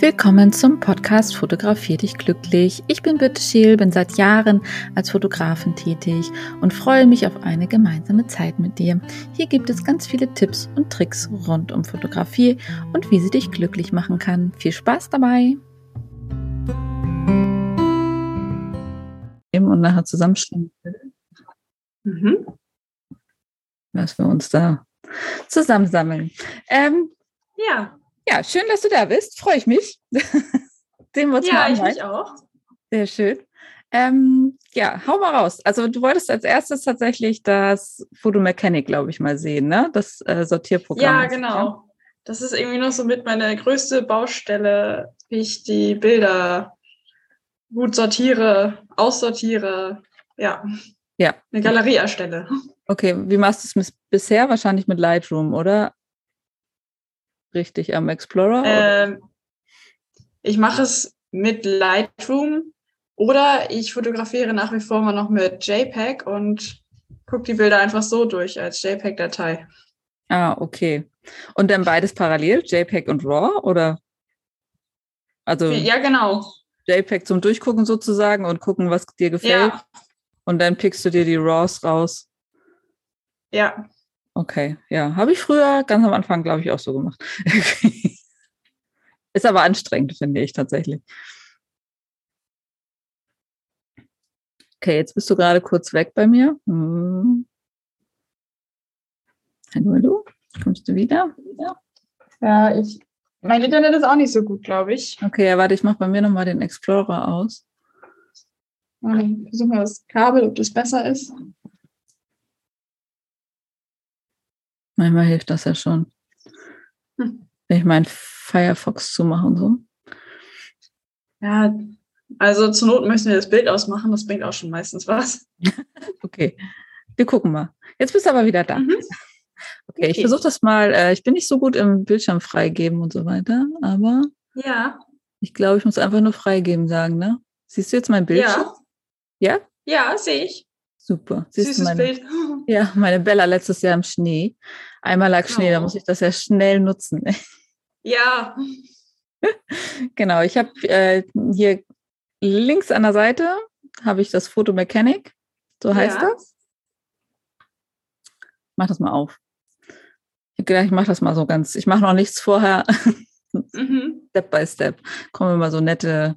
Willkommen zum Podcast Fotografier dich glücklich. Ich bin Birte Scheel, bin seit Jahren als Fotografin tätig und freue mich auf eine gemeinsame Zeit mit dir. Hier gibt es ganz viele Tipps und Tricks rund um Fotografie und wie sie dich glücklich machen kann. Viel Spaß dabei! Und nachher zusammenstellen, mhm. was wir uns da zusammensammeln. Ähm, ja. Ja, schön, dass du da bist. Freue ich mich. Sehen wir uns ja, mal ich mich auch. Sehr schön. Ähm, ja, hau mal raus. Also du wolltest als erstes tatsächlich das Photomechanic, glaube ich, mal sehen, ne? Das äh, Sortierprogramm. Ja, genau. Ja? Das ist irgendwie noch so mit meine größte Baustelle, wie ich die Bilder gut sortiere, aussortiere. Ja. Ja. Eine Galerie erstelle. Okay, wie machst du es bisher? Wahrscheinlich mit Lightroom, oder? Richtig am Explorer? Ähm, ich mache es mit Lightroom oder ich fotografiere nach wie vor mal noch mit JPEG und gucke die Bilder einfach so durch als JPEG-Datei. Ah, okay. Und dann beides parallel, JPEG und RAW, oder? Also ja, genau. JPEG zum Durchgucken sozusagen und gucken, was dir gefällt. Ja. Und dann pickst du dir die RAWs raus. Ja. Okay, ja. Habe ich früher ganz am Anfang, glaube ich, auch so gemacht. Ist aber anstrengend, finde ich tatsächlich. Okay, jetzt bist du gerade kurz weg bei mir. Hm. Hallo, hallo. Kommst du wieder? Ja, ich. Mein Internet ist auch nicht so gut, glaube ich. Okay, ja, warte, ich mache bei mir nochmal den Explorer aus. Versuchen wir das Kabel, ob das besser ist. Manchmal hilft das ja schon. Hm. Wenn ich meinen Firefox zumache und so. Ja, also zur Not müssen wir das Bild ausmachen, das bringt auch schon meistens was. okay, wir gucken mal. Jetzt bist du aber wieder da. Mhm. Okay, okay, ich versuche das mal. Äh, ich bin nicht so gut im Bildschirm freigeben und so weiter, aber ja. Ich glaube, ich muss einfach nur freigeben sagen, ne? Siehst du jetzt mein Bildschirm? Ja. Ja? Ja, sehe ich. Super. Siehst Süßes meine, Bild. Ja, meine Bella letztes Jahr im Schnee. Einmal lag Schnee, oh. da muss ich das ja schnell nutzen. Ja. genau, ich habe äh, hier links an der Seite habe ich das Photo Mechanic, so heißt ja. das. Ich mach das mal auf. Ich gedacht, ich mache das mal so ganz. Ich mache noch nichts vorher. mhm. Step by Step. Kommen immer so nette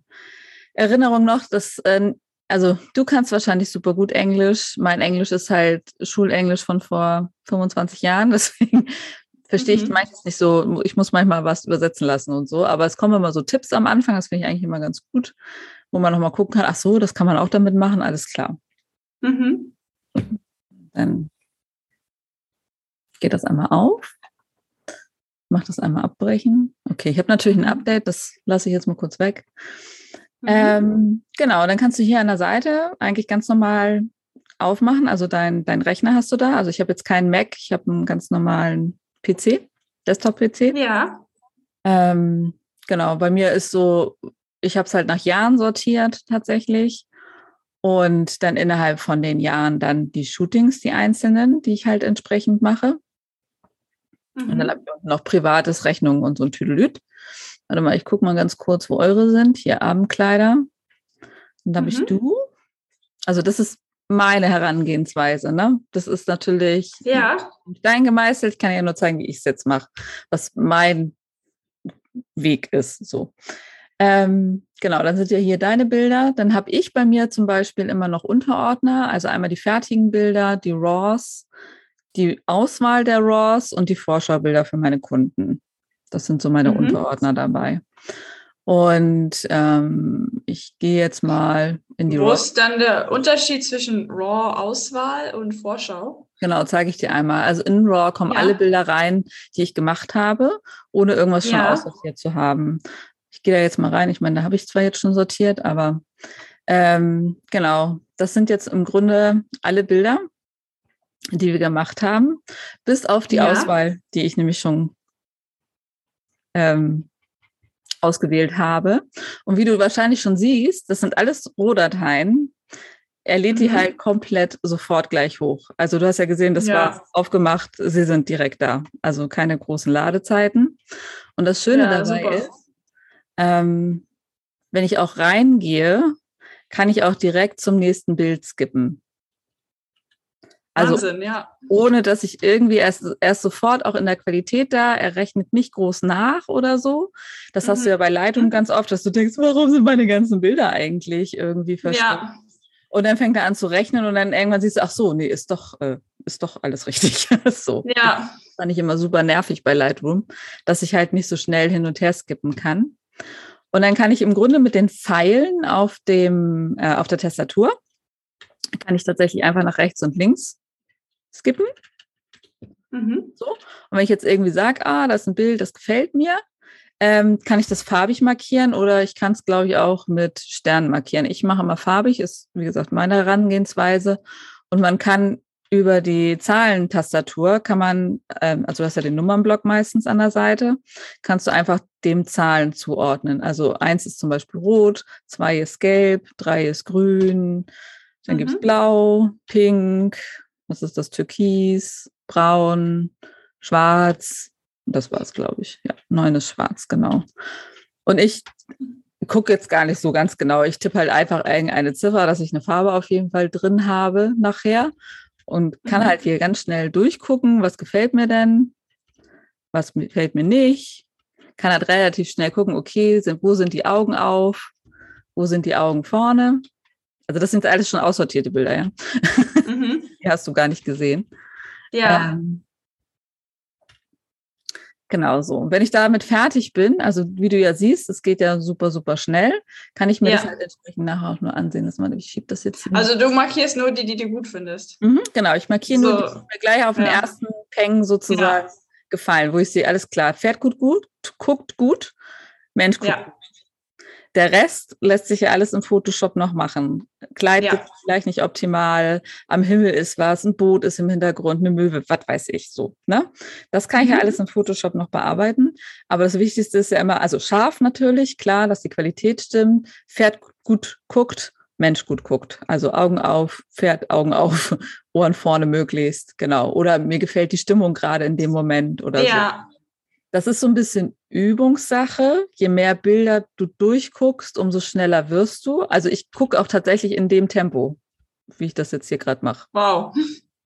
Erinnerungen noch. Das äh, also du kannst wahrscheinlich super gut Englisch. Mein Englisch ist halt Schulenglisch von vor 25 Jahren, deswegen verstehe ich mhm. meistens nicht so. Ich muss manchmal was übersetzen lassen und so, aber es kommen immer so Tipps am Anfang, das finde ich eigentlich immer ganz gut, wo man nochmal gucken kann, ach so, das kann man auch damit machen, alles klar. Mhm. Dann geht das einmal auf. Mach das einmal abbrechen. Okay, ich habe natürlich ein Update, das lasse ich jetzt mal kurz weg. Mhm. Ähm, genau, dann kannst du hier an der Seite eigentlich ganz normal aufmachen. Also dein, dein Rechner hast du da. Also ich habe jetzt keinen Mac, ich habe einen ganz normalen PC, Desktop-PC. Ja. Ähm, genau, bei mir ist so, ich habe es halt nach Jahren sortiert tatsächlich. Und dann innerhalb von den Jahren dann die Shootings, die einzelnen, die ich halt entsprechend mache. Mhm. Und dann mhm. habe ich noch privates Rechnungen und so ein Tüdelüt. Warte mal, ich gucke mal ganz kurz, wo eure sind. Hier Abendkleider. Und da mhm. ich du. Also das ist meine Herangehensweise. Ne? Das ist natürlich ja. Stein gemeißelt. Ich kann ja nur zeigen, wie ich es jetzt mache, was mein Weg ist. So. Ähm, genau, dann sind ja hier deine Bilder. Dann habe ich bei mir zum Beispiel immer noch Unterordner, also einmal die fertigen Bilder, die RAWs, die Auswahl der RAWs und die Vorschaubilder für meine Kunden. Das sind so meine mhm. Unterordner dabei. Und ähm, ich gehe jetzt mal in die Wo Raw. ist dann der Unterschied zwischen RAW-Auswahl und Vorschau? Genau, zeige ich dir einmal. Also in RAW kommen ja. alle Bilder rein, die ich gemacht habe, ohne irgendwas schon ja. aussortiert zu haben. Ich gehe da jetzt mal rein. Ich meine, da habe ich zwar jetzt schon sortiert, aber ähm, genau, das sind jetzt im Grunde alle Bilder, die wir gemacht haben, bis auf die ja. Auswahl, die ich nämlich schon ähm, ausgewählt habe. Und wie du wahrscheinlich schon siehst, das sind alles Rohdateien. Er lädt die mhm. halt komplett sofort gleich hoch. Also du hast ja gesehen, das ja. war aufgemacht, sie sind direkt da. Also keine großen Ladezeiten. Und das Schöne ja, dabei super. ist, ähm, wenn ich auch reingehe, kann ich auch direkt zum nächsten Bild skippen. Also Wahnsinn, ja. ohne dass ich irgendwie erst, erst sofort auch in der Qualität da, er rechnet nicht groß nach oder so. Das mhm. hast du ja mhm. bei Lightroom ganz oft, dass du denkst, warum sind meine ganzen Bilder eigentlich irgendwie verschwunden? Ja. Und dann fängt er an zu rechnen und dann irgendwann siehst du, ach so, nee, ist doch, äh, ist doch alles richtig. so. Ja. Das fand ich immer super nervig bei Lightroom, dass ich halt nicht so schnell hin und her skippen kann. Und dann kann ich im Grunde mit den Pfeilen auf dem, äh, auf der Tastatur, kann ich tatsächlich einfach nach rechts und links skippen. Mhm. So. Und wenn ich jetzt irgendwie sage, ah, das ist ein Bild, das gefällt mir, ähm, kann ich das farbig markieren oder ich kann es, glaube ich, auch mit Sternen markieren. Ich mache immer farbig, ist, wie gesagt, meine Herangehensweise. Und man kann über die Zahlentastatur kann man, ähm, also du hast ja den Nummernblock meistens an der Seite, kannst du einfach dem Zahlen zuordnen. Also eins ist zum Beispiel rot, zwei ist gelb, drei ist grün, dann mhm. gibt es blau, pink, was ist das? Türkis, Braun, Schwarz. Das war es, glaube ich. Ja, neun ist schwarz, genau. Und ich gucke jetzt gar nicht so ganz genau. Ich tippe halt einfach irgendeine Ziffer, dass ich eine Farbe auf jeden Fall drin habe nachher und kann mhm. halt hier ganz schnell durchgucken, was gefällt mir denn, was gefällt mir nicht. Kann halt relativ schnell gucken, okay, sind, wo sind die Augen auf, wo sind die Augen vorne. Also das sind alles schon aussortierte Bilder, ja. Mhm. Die hast du gar nicht gesehen. Ja. Ähm, genau so. Und wenn ich damit fertig bin, also wie du ja siehst, es geht ja super, super schnell, kann ich mir ja. das halt entsprechend nachher auch nur ansehen. Dass man, ich schiebe das jetzt hin. Also du markierst nur die, die du gut findest. Mhm, genau, ich markiere so. nur die, die mir gleich auf den ersten Peng sozusagen ja. gefallen, wo ich sehe, alles klar, fährt gut, gut, guckt gut, Mensch guckt ja. Der Rest lässt sich ja alles im Photoshop noch machen. Kleid ja. vielleicht nicht optimal, am Himmel ist was, ein Boot ist im Hintergrund, eine Möwe, was weiß ich so. Ne? Das kann ich ja mhm. alles im Photoshop noch bearbeiten. Aber das Wichtigste ist ja immer, also scharf natürlich, klar, dass die Qualität stimmt, Pferd gut guckt, Mensch gut guckt. Also Augen auf, Pferd Augen auf, Ohren vorne möglichst, genau. Oder mir gefällt die Stimmung gerade in dem Moment oder ja. so. Das ist so ein bisschen Übungssache. Je mehr Bilder du durchguckst, umso schneller wirst du. Also ich gucke auch tatsächlich in dem Tempo, wie ich das jetzt hier gerade mache. Wow.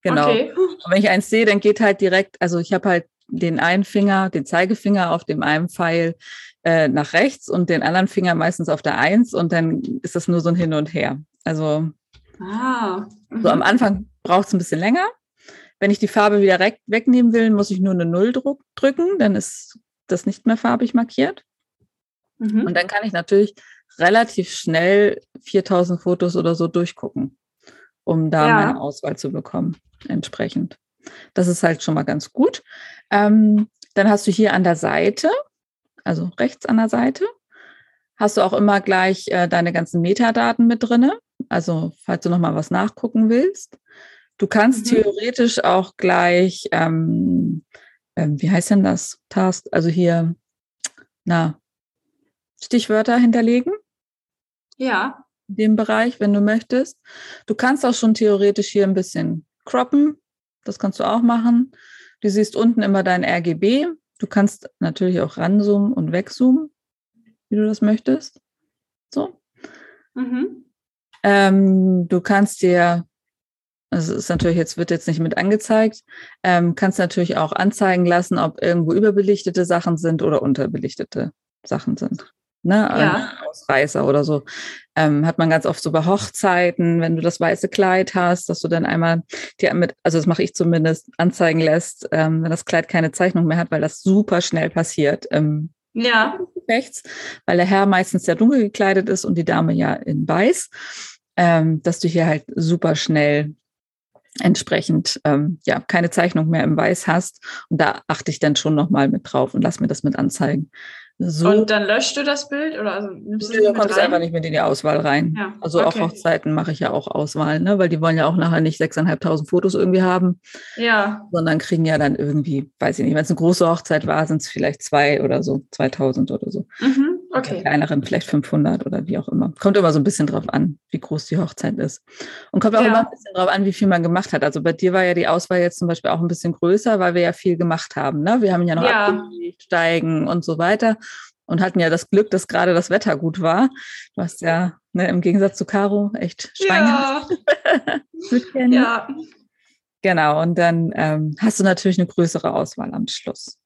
Genau. Okay. Und wenn ich eins sehe, dann geht halt direkt, also ich habe halt den einen Finger, den Zeigefinger auf dem einen Pfeil äh, nach rechts und den anderen Finger meistens auf der Eins und dann ist das nur so ein Hin und Her. Also ah. mhm. so am Anfang braucht es ein bisschen länger, wenn ich die Farbe wieder wegnehmen will, muss ich nur eine Null drücken, dann ist das nicht mehr farbig markiert. Mhm. Und dann kann ich natürlich relativ schnell 4000 Fotos oder so durchgucken, um da ja. meine Auswahl zu bekommen, entsprechend. Das ist halt schon mal ganz gut. Ähm, dann hast du hier an der Seite, also rechts an der Seite, hast du auch immer gleich äh, deine ganzen Metadaten mit drinne. Also falls du noch mal was nachgucken willst. Du kannst mhm. theoretisch auch gleich, ähm, ähm, wie heißt denn das? Task, also hier, na, Stichwörter hinterlegen. Ja. In dem Bereich, wenn du möchtest. Du kannst auch schon theoretisch hier ein bisschen croppen. Das kannst du auch machen. Du siehst unten immer dein RGB. Du kannst natürlich auch ranzoomen und wegzoomen, wie du das möchtest. So. Mhm. Ähm, du kannst dir also ist natürlich jetzt, wird jetzt nicht mit angezeigt. Ähm, kannst natürlich auch anzeigen lassen, ob irgendwo überbelichtete Sachen sind oder unterbelichtete Sachen sind. Ne? Ja. Ausreißer oder so. Ähm, hat man ganz oft so bei Hochzeiten, wenn du das weiße Kleid hast, dass du dann einmal dir mit, also das mache ich zumindest, anzeigen lässt, ähm, wenn das Kleid keine Zeichnung mehr hat, weil das super schnell passiert. Ähm, ja. Rechts, weil der Herr meistens sehr dunkel gekleidet ist und die Dame ja in weiß, ähm, dass du hier halt super schnell entsprechend ähm, ja keine Zeichnung mehr im Weiß hast. Und da achte ich dann schon nochmal mit drauf und lass mir das mit anzeigen. So. Und dann löscht du das Bild oder also nimmst du kommt es einfach nicht mit in die Auswahl rein. Ja, also okay. auf Hochzeiten mache ich ja auch Auswahl, ne? weil die wollen ja auch nachher nicht 6.500 Fotos irgendwie haben. Ja. Sondern kriegen ja dann irgendwie, weiß ich nicht, wenn es eine große Hochzeit war, sind es vielleicht zwei oder so, 2000 oder so. Mhm. Okay. kleineren vielleicht 500 oder wie auch immer. Kommt immer so ein bisschen drauf an, wie groß die Hochzeit ist. Und kommt auch ja. immer ein bisschen drauf an, wie viel man gemacht hat. Also bei dir war ja die Auswahl jetzt zum Beispiel auch ein bisschen größer, weil wir ja viel gemacht haben. Ne? Wir haben ja noch ja. steigen und so weiter. und hatten ja das Glück, dass gerade das Wetter gut war. Du hast ja ne, im Gegensatz zu Caro echt Schweine. Ja. ja. Genau, und dann ähm, hast du natürlich eine größere Auswahl am Schluss.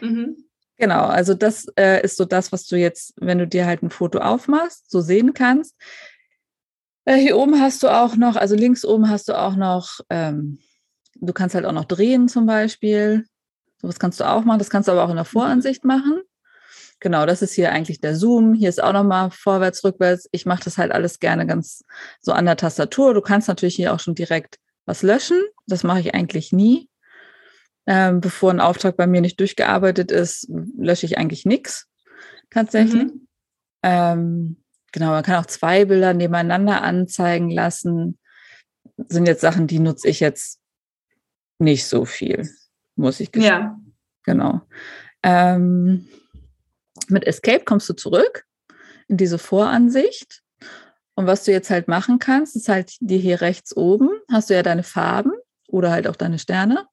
Mhm. Genau, also das äh, ist so das, was du jetzt, wenn du dir halt ein Foto aufmachst, so sehen kannst. Äh, hier oben hast du auch noch, also links oben hast du auch noch, ähm, du kannst halt auch noch drehen zum Beispiel. Sowas kannst du auch machen. Das kannst du aber auch in der mhm. Voransicht machen. Genau, das ist hier eigentlich der Zoom. Hier ist auch nochmal vorwärts, rückwärts. Ich mache das halt alles gerne ganz so an der Tastatur. Du kannst natürlich hier auch schon direkt was löschen. Das mache ich eigentlich nie. Ähm, bevor ein Auftrag bei mir nicht durchgearbeitet ist, lösche ich eigentlich nichts tatsächlich. Mhm. Ähm, genau, man kann auch zwei Bilder nebeneinander anzeigen lassen. Sind jetzt Sachen, die nutze ich jetzt nicht so viel, muss ich gestehen. Ja. Genau. Ähm, mit Escape kommst du zurück in diese Voransicht. Und was du jetzt halt machen kannst, ist halt die hier rechts oben, hast du ja deine Farben oder halt auch deine Sterne.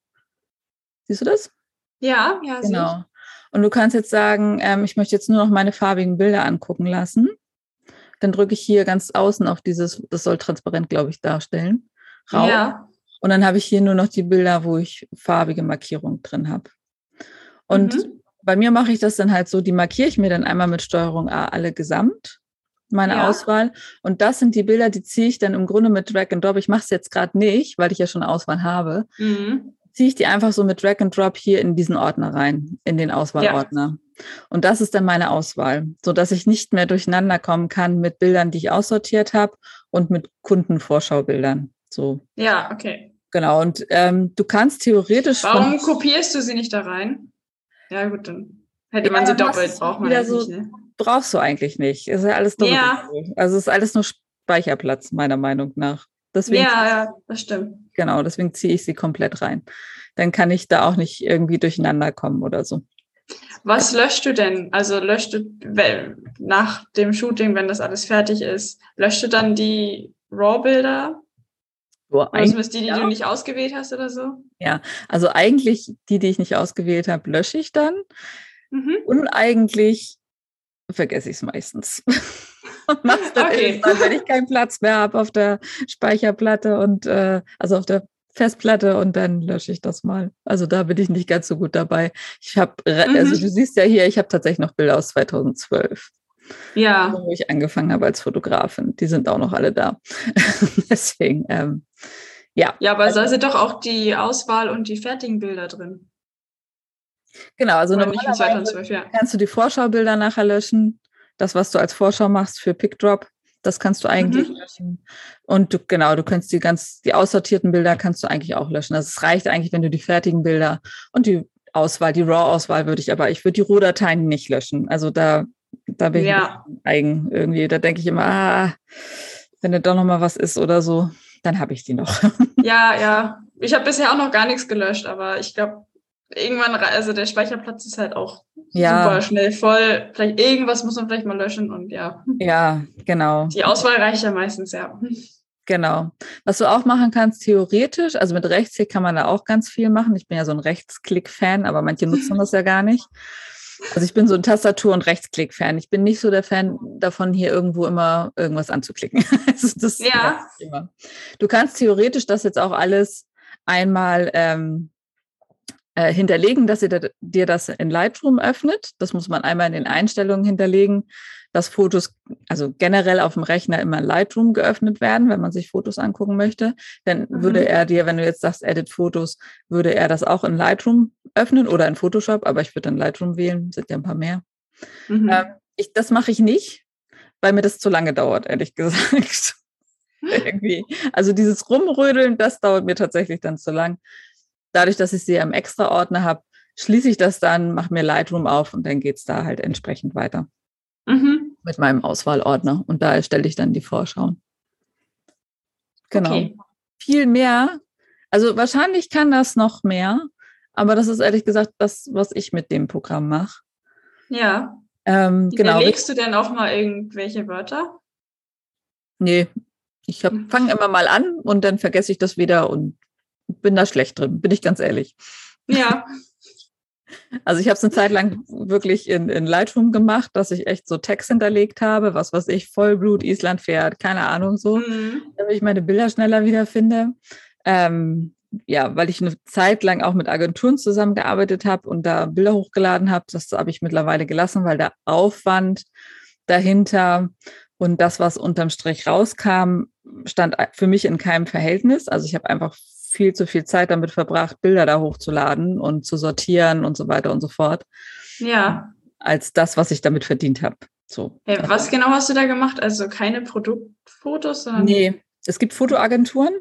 Siehst du das? Ja, ja. Genau. Und du kannst jetzt sagen, ähm, ich möchte jetzt nur noch meine farbigen Bilder angucken lassen. Dann drücke ich hier ganz außen auf dieses, das soll transparent, glaube ich, darstellen. Rauf. Ja. Und dann habe ich hier nur noch die Bilder, wo ich farbige Markierung drin habe. Und mhm bei mir mache ich das dann halt so, die markiere ich mir dann einmal mit Steuerung A alle gesamt, meine ja. Auswahl. Und das sind die Bilder, die ziehe ich dann im Grunde mit Drag and Drop. Ich mache es jetzt gerade nicht, weil ich ja schon Auswahl habe. Mhm. Ziehe ich die einfach so mit Drag and Drop hier in diesen Ordner rein, in den Auswahlordner. Ja. Und das ist dann meine Auswahl, so dass ich nicht mehr durcheinander kommen kann mit Bildern, die ich aussortiert habe und mit Kundenvorschaubildern. So. Ja, okay. Genau. Und ähm, du kannst theoretisch. Warum kopierst du sie nicht da rein? Ja, gut, dann hätte man ja, sie doppelt, braucht man ja so, nicht. Ne? Brauchst du eigentlich nicht. Ist ja alles doppelt. Ja. Also ist alles nur Speicherplatz, meiner Meinung nach. Deswegen, ja, ja, das stimmt. Genau, deswegen ziehe ich sie komplett rein. Dann kann ich da auch nicht irgendwie durcheinander kommen oder so. Was löscht du denn? Also löscht du nach dem Shooting, wenn das alles fertig ist, löscht du dann die RAW-Bilder so, also die, die ja. du nicht ausgewählt hast oder so? Ja, also eigentlich die, die ich nicht ausgewählt habe, lösche ich dann. Mhm. Und eigentlich vergesse ich es meistens. und mach's dann okay. irgendwann, wenn ich keinen Platz mehr habe auf der Speicherplatte und äh, also auf der Festplatte und dann lösche ich das mal. Also da bin ich nicht ganz so gut dabei. Ich habe, mhm. also du siehst ja hier, ich habe tatsächlich noch Bilder aus 2012. Ja. Wo ich angefangen habe als Fotografin. Die sind auch noch alle da. Deswegen, ähm, ja. Ja, aber also, da sind doch auch die Auswahl und die fertigen Bilder drin. Genau, also normalerweise 2012, ja. kannst du die Vorschaubilder nachher löschen. Das, was du als Vorschau machst für PickDrop, das kannst du eigentlich mhm. löschen. Und du, genau, du kannst die ganz, die aussortierten Bilder kannst du eigentlich auch löschen. Also es reicht eigentlich, wenn du die fertigen Bilder und die Auswahl, die RAW-Auswahl würde ich aber, ich würde die Rohdateien nicht löschen. Also da da bin ja. ich eigen irgendwie. Da denke ich immer, ah, wenn da doch noch mal was ist oder so, dann habe ich die noch. Ja, ja. Ich habe bisher auch noch gar nichts gelöscht, aber ich glaube, irgendwann, also der Speicherplatz ist halt auch ja. super schnell voll. Vielleicht irgendwas muss man vielleicht mal löschen und ja. Ja, genau. Die Auswahl reicht ja meistens, ja. Genau. Was du auch machen kannst, theoretisch, also mit Rechtsklick kann man da auch ganz viel machen. Ich bin ja so ein Rechtsklick-Fan, aber manche nutzen das ja gar nicht. Also ich bin so ein Tastatur- und Rechtsklick-Fan. Ich bin nicht so der Fan davon, hier irgendwo immer irgendwas anzuklicken. Also das ja. Du kannst theoretisch das jetzt auch alles einmal ähm, äh, hinterlegen, dass ihr dir das in Lightroom öffnet. Das muss man einmal in den Einstellungen hinterlegen dass Fotos, also generell auf dem Rechner immer Lightroom geöffnet werden, wenn man sich Fotos angucken möchte. Dann mhm. würde er dir, wenn du jetzt sagst, Edit Fotos, würde er das auch in Lightroom öffnen oder in Photoshop, aber ich würde dann Lightroom wählen, sind ja ein paar mehr. Mhm. Ähm, ich, das mache ich nicht, weil mir das zu lange dauert, ehrlich gesagt. Irgendwie. Also dieses Rumrödeln, das dauert mir tatsächlich dann zu lang. Dadurch, dass ich sie im Extra-Ordner habe, schließe ich das dann, mache mir Lightroom auf und dann geht es da halt entsprechend weiter. Mhm. Mit meinem Auswahlordner. Und da erstelle ich dann die Vorschau. Genau. Okay. Viel mehr. Also wahrscheinlich kann das noch mehr, aber das ist ehrlich gesagt das, was ich mit dem Programm mache. Ja. Ähm, genau. Legst du denn auch mal irgendwelche Wörter? Nee, ich fange immer mal an und dann vergesse ich das wieder und bin da schlecht drin, bin ich ganz ehrlich. Ja. Also ich habe es eine Zeit lang wirklich in, in Lightroom gemacht, dass ich echt so Text hinterlegt habe, was weiß ich, Vollblut, Island fährt, keine Ahnung so, mhm. damit ich meine Bilder schneller wiederfinde. Ähm, ja, weil ich eine Zeit lang auch mit Agenturen zusammengearbeitet habe und da Bilder hochgeladen habe. Das habe ich mittlerweile gelassen, weil der Aufwand dahinter und das, was unterm Strich rauskam, stand für mich in keinem Verhältnis. Also ich habe einfach viel zu viel Zeit damit verbracht, Bilder da hochzuladen und zu sortieren und so weiter und so fort. Ja. Als das, was ich damit verdient habe. So. Ja, was genau hast du da gemacht? Also keine Produktfotos, sondern. Nee, es gibt Fotoagenturen.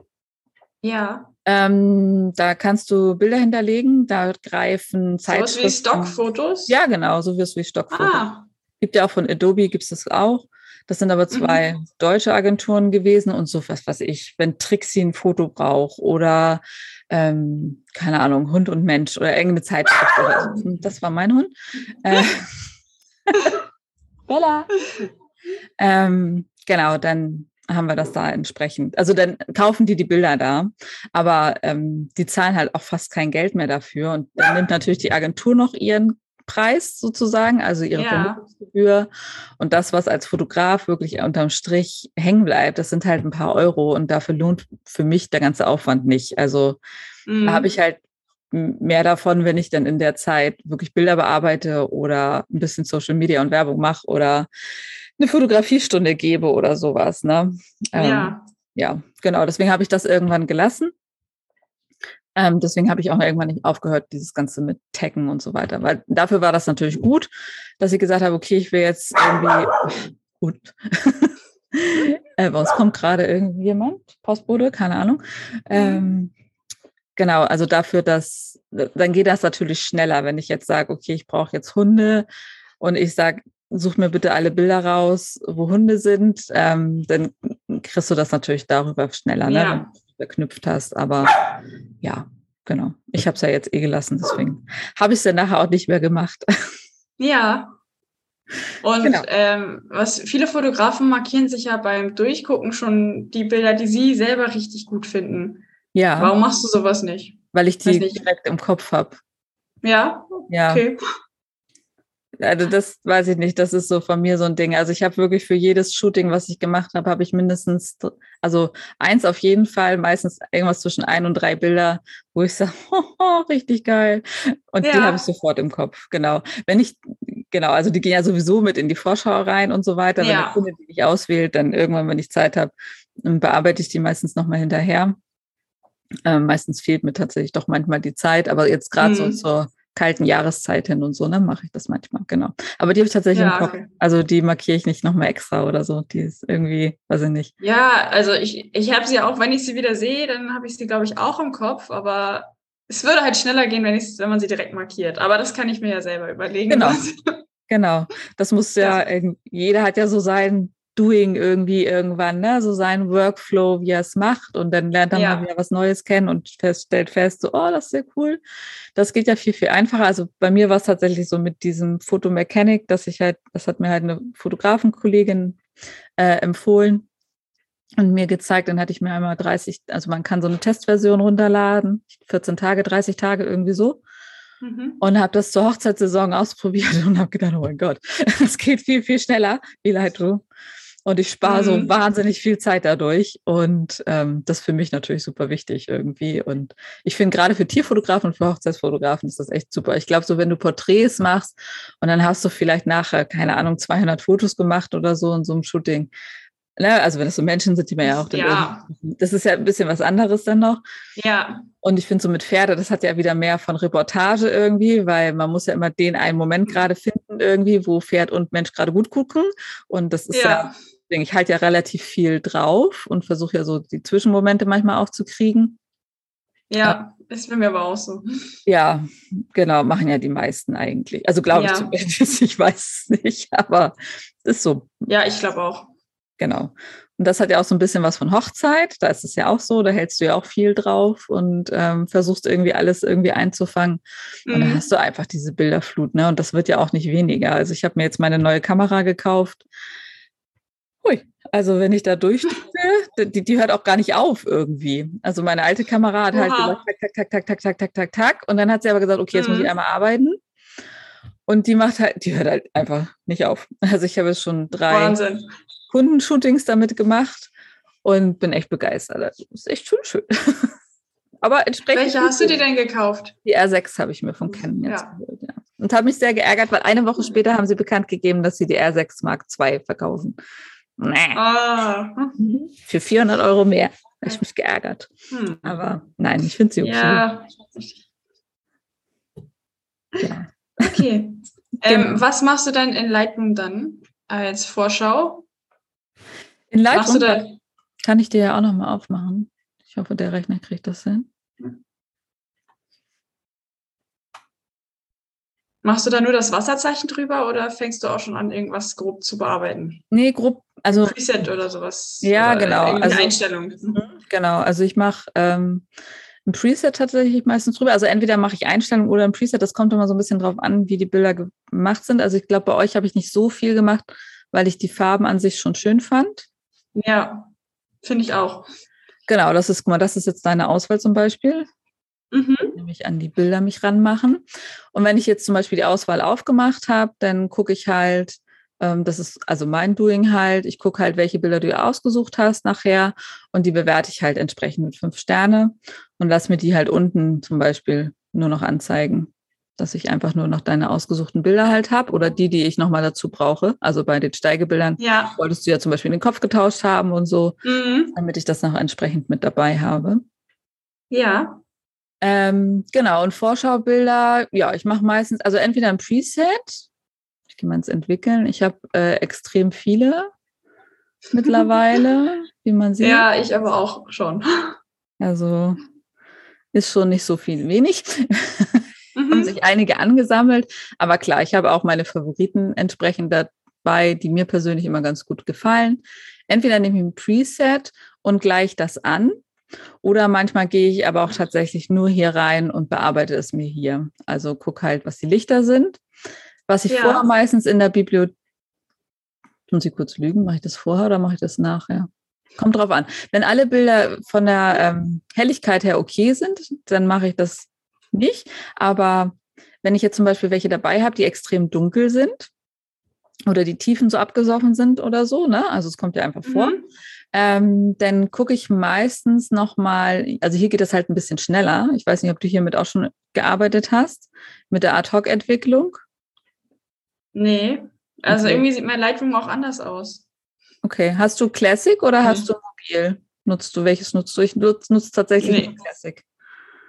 Ja. Ähm, da kannst du Bilder hinterlegen, da greifen Zeitschriften. So wie Stockfotos? Ja, genau, so wie Stockfotos. Ah. Gibt ja auch von Adobe, gibt es das auch. Das sind aber zwei mhm. deutsche Agenturen gewesen und so was weiß ich, wenn Trixie ein Foto braucht oder ähm, keine Ahnung, Hund und Mensch oder irgendeine Zeitschrift oder so. Das war mein Hund. Äh, Bella. ähm, genau, dann haben wir das da entsprechend. Also dann kaufen die die Bilder da, aber ähm, die zahlen halt auch fast kein Geld mehr dafür. Und dann nimmt natürlich die Agentur noch ihren Preis sozusagen, also ihre ja. Vermittlungsgebühr. Und das, was als Fotograf wirklich unterm Strich hängen bleibt, das sind halt ein paar Euro und dafür lohnt für mich der ganze Aufwand nicht. Also mhm. da habe ich halt mehr davon, wenn ich dann in der Zeit wirklich Bilder bearbeite oder ein bisschen Social Media und Werbung mache oder eine Fotografiestunde gebe oder sowas. Ne? Ähm, ja. Ja, genau. Deswegen habe ich das irgendwann gelassen. Ähm, deswegen habe ich auch irgendwann nicht aufgehört, dieses Ganze mit Taggen und so weiter. Weil dafür war das natürlich gut, dass ich gesagt habe, okay, ich will jetzt irgendwie gut. äh, bei uns kommt gerade irgendwie jemand, Postbote, keine Ahnung. Mhm. Ähm, genau, also dafür, dass dann geht das natürlich schneller, wenn ich jetzt sage, okay, ich brauche jetzt Hunde und ich sage, such mir bitte alle Bilder raus, wo Hunde sind, ähm, dann kriegst du das natürlich darüber schneller, ne, ja. Verknüpft hast. Aber ja, genau. Ich habe es ja jetzt eh gelassen, deswegen habe ich es dann nachher auch nicht mehr gemacht. Ja. Und genau. ähm, was viele Fotografen markieren sich ja beim Durchgucken schon die Bilder, die sie selber richtig gut finden. Ja. Warum machst du sowas nicht? Weil ich die direkt im Kopf habe. Ja? Ja. Okay. Also das weiß ich nicht, das ist so von mir so ein Ding. Also ich habe wirklich für jedes Shooting, was ich gemacht habe, habe ich mindestens, also eins auf jeden Fall, meistens irgendwas zwischen ein und drei Bilder, wo ich sage, oh, richtig geil. Und ja. die habe ich sofort im Kopf, genau. Wenn ich, genau, also die gehen ja sowieso mit in die Vorschau rein und so weiter. Wenn ja. der Kunde die nicht auswählt, dann irgendwann, wenn ich Zeit habe, bearbeite ich die meistens nochmal hinterher. Ähm, meistens fehlt mir tatsächlich doch manchmal die Zeit, aber jetzt gerade mhm. so zur kalten Jahreszeit hin und so, ne, mache ich das manchmal, genau. Aber die habe ich tatsächlich ja, im Kopf. Okay. Also die markiere ich nicht nochmal extra oder so. Die ist irgendwie, weiß ich nicht. Ja, also ich, ich habe sie auch, wenn ich sie wieder sehe, dann habe ich sie, glaube ich, auch im Kopf, aber es würde halt schneller gehen, wenn, wenn man sie direkt markiert. Aber das kann ich mir ja selber überlegen. Genau. Genau. Das muss ja, ja, jeder hat ja so sein Doing irgendwie irgendwann, ne? so sein Workflow, wie er es macht und dann lernt er ja. mal wieder was Neues kennen und fest, stellt fest, so, oh, das ist sehr cool. Das geht ja viel, viel einfacher. Also bei mir war es tatsächlich so mit diesem Photomechanic, dass ich halt, das hat mir halt eine Fotografenkollegin äh, empfohlen und mir gezeigt, dann hatte ich mir einmal 30, also man kann so eine Testversion runterladen, 14 Tage, 30 Tage irgendwie so. Mhm. Und habe das zur Hochzeitssaison ausprobiert und habe gedacht, oh mein Gott, es geht viel, viel schneller wie Lightroom. Und ich spare mhm. so wahnsinnig viel Zeit dadurch. Und ähm, das ist für mich natürlich super wichtig irgendwie. Und ich finde gerade für Tierfotografen und für Hochzeitsfotografen ist das echt super. Ich glaube, so wenn du Porträts machst und dann hast du vielleicht nachher, keine Ahnung, 200 Fotos gemacht oder so in so einem Shooting. Ne? Also wenn das so Menschen sind, die man ja auch ja. Das ist ja ein bisschen was anderes dann noch. Ja. Und ich finde so mit Pferde, das hat ja wieder mehr von Reportage irgendwie, weil man muss ja immer den einen Moment gerade finden irgendwie, wo Pferd und Mensch gerade gut gucken. Und das ist ja, ja ich halte ja relativ viel drauf und versuche ja so die Zwischenmomente manchmal auch zu kriegen. Ja, ist bei mir aber auch so. Ja, genau, machen ja die meisten eigentlich. Also glaube ja. ich zumindest, ich weiß es nicht, aber es ist so. Ja, ich glaube auch. Genau. Und das hat ja auch so ein bisschen was von Hochzeit. Da ist es ja auch so, da hältst du ja auch viel drauf und ähm, versuchst irgendwie alles irgendwie einzufangen. Mhm. Und dann mhm. hast du einfach diese Bilderflut, ne? Und das wird ja auch nicht weniger. Also ich habe mir jetzt meine neue Kamera gekauft Ui, also wenn ich da durchdrücke, die, die hört auch gar nicht auf irgendwie. Also meine alte Kamera hat halt gesagt, tak, tak, tak, tak, tak, tak, tak, tak. Und dann hat sie aber gesagt, okay, jetzt mhm. muss ich mhm. einmal arbeiten. Und die macht halt, die hört halt einfach nicht auf. Also ich habe schon drei Wahnsinn. Kundenshootings damit gemacht und bin echt begeistert. Das ist echt schon schön. aber entsprechend. Welche hast du dir denn gekauft? Die R6 habe ich mir von Canon jetzt ja. geholt, ja. Und habe mich sehr geärgert, weil eine Woche später haben sie bekannt gegeben, dass sie die R6 Mark II verkaufen. Nee. Ah. Für 400 Euro mehr. Da habe ich mich geärgert. Hm. Aber nein, ich finde sie okay. Ja. ja. Okay. Ähm, genau. was machst du dann in Lightroom dann als Vorschau? In Lightroom kann ich dir ja auch nochmal aufmachen. Ich hoffe, der Rechner kriegt das hin. Machst du da nur das Wasserzeichen drüber oder fängst du auch schon an, irgendwas grob zu bearbeiten? Nee, grob, also. Preset oder sowas. Ja, oder genau. Also, Einstellung. Mhm, genau, also ich mache ähm, ein Preset tatsächlich meistens drüber. Also entweder mache ich Einstellungen oder ein Preset. Das kommt immer so ein bisschen drauf an, wie die Bilder gemacht sind. Also ich glaube, bei euch habe ich nicht so viel gemacht, weil ich die Farben an sich schon schön fand. Ja, finde ich auch. Genau, das ist, guck mal, das ist jetzt deine Auswahl zum Beispiel. Mhm. Nämlich an die Bilder mich ranmachen. Und wenn ich jetzt zum Beispiel die Auswahl aufgemacht habe, dann gucke ich halt, das ist also mein Doing halt, ich gucke halt, welche Bilder du ausgesucht hast nachher und die bewerte ich halt entsprechend mit fünf Sterne und lass mir die halt unten zum Beispiel nur noch anzeigen, dass ich einfach nur noch deine ausgesuchten Bilder halt habe oder die, die ich nochmal dazu brauche. Also bei den Steigebildern ja. wolltest du ja zum Beispiel den Kopf getauscht haben und so, mhm. damit ich das noch entsprechend mit dabei habe. Ja. Ähm, genau, und Vorschaubilder, ja, ich mache meistens, also entweder ein Preset, gehe mal ins Entwickeln. Ich habe äh, extrem viele mittlerweile, wie man sieht. Ja, ich aber auch schon. Also ist schon nicht so viel wenig. Mhm. Haben sich einige angesammelt. Aber klar, ich habe auch meine Favoriten entsprechend dabei, die mir persönlich immer ganz gut gefallen. Entweder nehme ich ein Preset und gleiche das an oder manchmal gehe ich aber auch tatsächlich nur hier rein und bearbeite es mir hier. Also gucke halt, was die Lichter sind. Was ich ja. vorher meistens in der Bibliothek, tun Sie kurz lügen, mache ich das vorher oder mache ich das nachher? Kommt drauf an. Wenn alle Bilder von der ähm, Helligkeit her okay sind, dann mache ich das nicht. Aber wenn ich jetzt zum Beispiel welche dabei habe, die extrem dunkel sind oder die Tiefen so abgesoffen sind oder so, ne? Also es kommt ja einfach vor, mhm ähm, dann gucke ich meistens nochmal, also hier geht es halt ein bisschen schneller. Ich weiß nicht, ob du hiermit auch schon gearbeitet hast, mit der Ad-Hoc-Entwicklung. Nee, also okay. irgendwie sieht mein Lightroom auch anders aus. Okay, hast du Classic oder nee. hast du Mobil? Nutzt du, welches nutzt du? Ich nutze, nutze tatsächlich nee. Classic.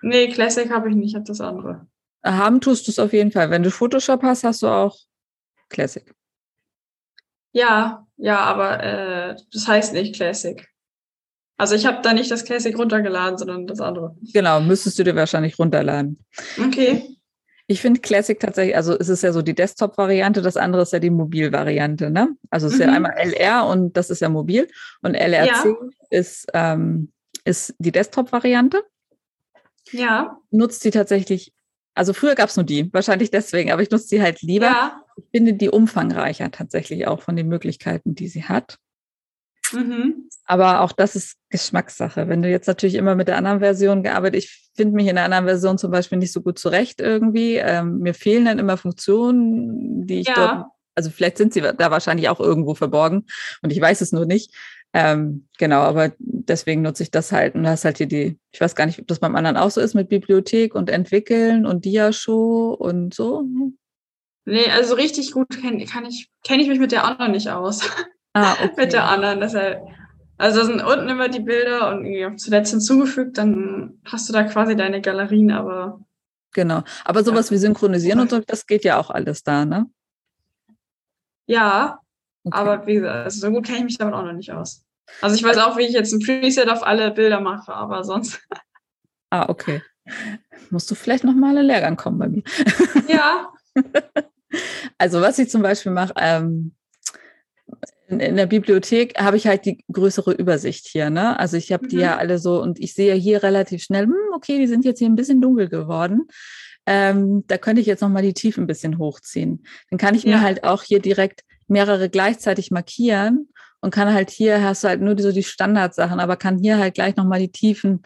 Nee, Classic habe ich nicht, ich habe das andere. Haben tust du es auf jeden Fall. Wenn du Photoshop hast, hast du auch Classic. Ja, ja, aber äh, das heißt nicht Classic. Also ich habe da nicht das Classic runtergeladen, sondern das andere. Genau, müsstest du dir wahrscheinlich runterladen. Okay. Ich finde Classic tatsächlich, also es ist ja so die Desktop-Variante, das andere ist ja die Mobil-Variante, ne? Also es ist mhm. ja einmal LR und das ist ja mobil und LRC ja. ist, ähm, ist die Desktop-Variante. Ja. Nutzt sie tatsächlich, also früher gab es nur die, wahrscheinlich deswegen, aber ich nutze sie halt lieber. Ja ich finde die umfangreicher tatsächlich auch von den Möglichkeiten, die sie hat. Mhm. Aber auch das ist Geschmackssache. Wenn du jetzt natürlich immer mit der anderen Version gearbeitet, ich finde mich in der anderen Version zum Beispiel nicht so gut zurecht irgendwie. Ähm, mir fehlen dann immer Funktionen, die ich ja. dort, also vielleicht sind sie da wahrscheinlich auch irgendwo verborgen und ich weiß es nur nicht. Ähm, genau, aber deswegen nutze ich das halt und da ist halt hier die, ich weiß gar nicht, ob das beim anderen auch so ist mit Bibliothek und Entwickeln und Diashow und so. Nee, also richtig gut kenne kann ich, kenn ich mich mit der anderen nicht aus. Ah, okay. mit der anderen. Deshalb, also sind unten immer die Bilder und zuletzt hinzugefügt, dann hast du da quasi deine Galerien, aber. Genau. Aber sowas ja. wie Synchronisieren und so, das geht ja auch alles da, ne? Ja, okay. aber wie gesagt, also so gut kenne ich mich damit auch noch nicht aus. Also ich weiß auch, wie ich jetzt ein Preset auf alle Bilder mache, aber sonst. Ah, okay. Musst du vielleicht nochmal einen Lehrgang kommen bei mir. Ja. Also was ich zum Beispiel mache, ähm, in, in, der Bibliothek habe ich halt die größere Übersicht hier. Ne? Also ich habe mhm. die ja alle so und ich sehe hier relativ schnell, hm, okay, die sind jetzt hier ein bisschen dunkel geworden. Ähm, da könnte ich jetzt nochmal die Tiefen ein bisschen hochziehen. Dann kann ich ja. mir halt auch hier direkt mehrere gleichzeitig markieren und kann halt hier hast du halt nur so die Standardsachen, aber kann hier halt gleich nochmal die Tiefen